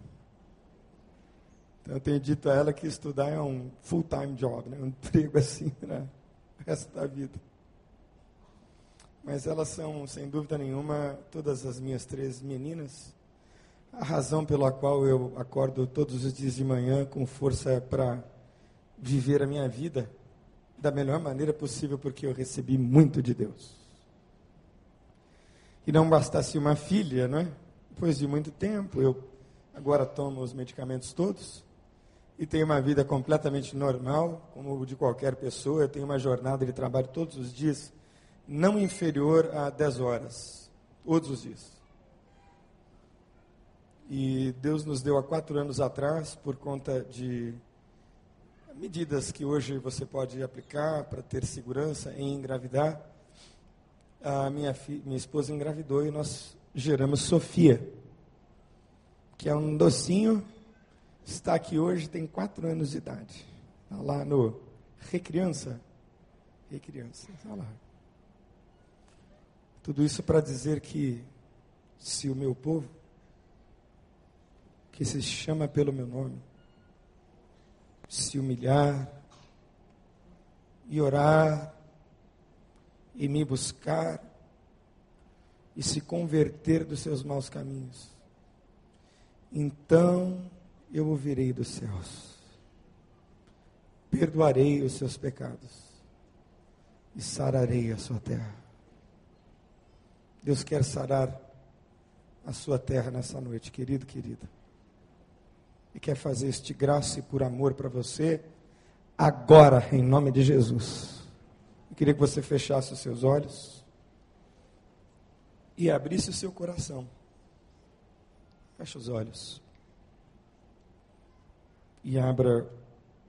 Então eu tenho dito a ela que estudar é um full-time job, né? um emprego assim para o resto da vida. Mas elas são, sem dúvida nenhuma, todas as minhas três meninas, a razão pela qual eu acordo todos os dias de manhã com força para viver a minha vida da melhor maneira possível, porque eu recebi muito de Deus. E não bastasse uma filha, não é? Depois de muito tempo, eu agora tomo os medicamentos todos e tenho uma vida completamente normal, como de qualquer pessoa. Eu tenho uma jornada de trabalho todos os dias, não inferior a 10 horas, todos os dias. E Deus nos deu há quatro anos atrás, por conta de medidas que hoje você pode aplicar para ter segurança em engravidar. A minha, minha esposa engravidou e nós geramos Sofia, que é um docinho, está aqui hoje, tem quatro anos de idade. Está lá no Recriança. Recriança, está lá. Tudo isso para dizer que se o meu povo que se chama pelo meu nome, se humilhar e orar e me buscar e se converter dos seus maus caminhos, então eu ouvirei dos céus, perdoarei os seus pecados e sararei a sua terra. Deus quer sarar a sua terra nessa noite, querido, querida e quer fazer este graça e por amor para você, agora, em nome de Jesus. Eu queria que você fechasse os seus olhos e abrisse o seu coração. Feche os olhos. E abra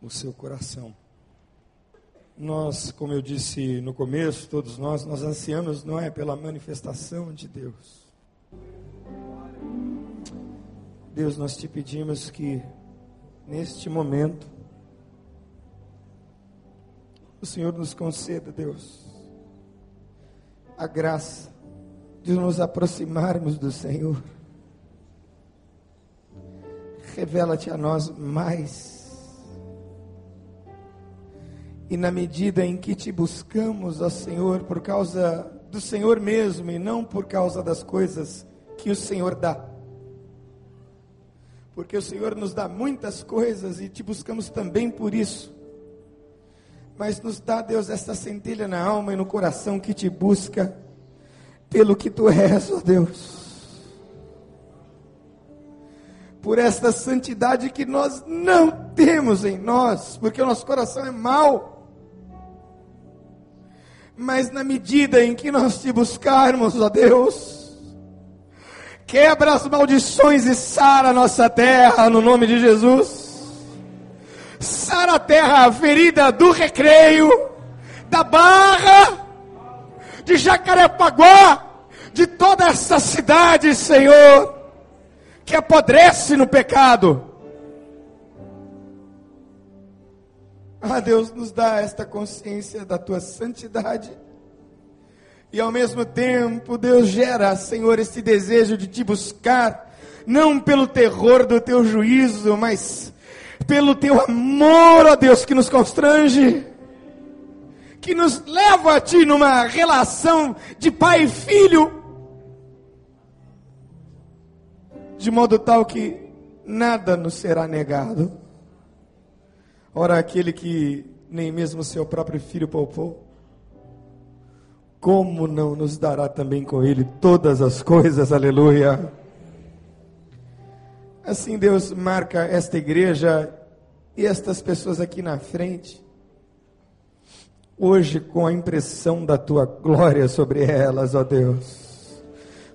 o seu coração. Nós, como eu disse no começo, todos nós, nós ansiamos, não é pela manifestação de Deus Deus, nós te pedimos que neste momento o Senhor nos conceda, Deus, a graça de nos aproximarmos do Senhor. Revela-te a nós mais. E na medida em que te buscamos, ó Senhor, por causa do Senhor mesmo e não por causa das coisas que o Senhor dá. Porque o Senhor nos dá muitas coisas e te buscamos também por isso. Mas nos dá, Deus, esta centelha na alma e no coração que te busca pelo que tu és, ó Deus por esta santidade que nós não temos em nós, porque o nosso coração é mau. Mas na medida em que nós te buscarmos, ó Deus, quebra as maldições e sara a nossa terra no nome de Jesus. Sara a terra ferida do recreio, da barra, de Jacarepaguá, de toda essa cidade, Senhor que apodrece no pecado. Ah, Deus nos dá esta consciência da tua santidade. E ao mesmo tempo, Deus gera, Senhor, este desejo de te buscar, não pelo terror do teu juízo, mas pelo teu amor, ó Deus, que nos constrange, que nos leva a ti numa relação de pai e filho de modo tal que nada nos será negado. Ora, aquele que nem mesmo seu próprio filho poupou, como não nos dará também com ele todas as coisas? Aleluia. Assim Deus marca esta igreja e estas pessoas aqui na frente, hoje com a impressão da tua glória sobre elas, ó Deus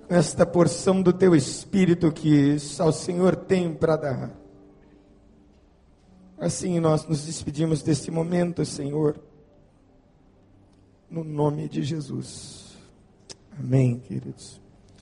esta porção do teu espírito que só o Senhor tem para dar. Assim nós nos despedimos deste momento, Senhor, no nome de Jesus. Amém, queridos.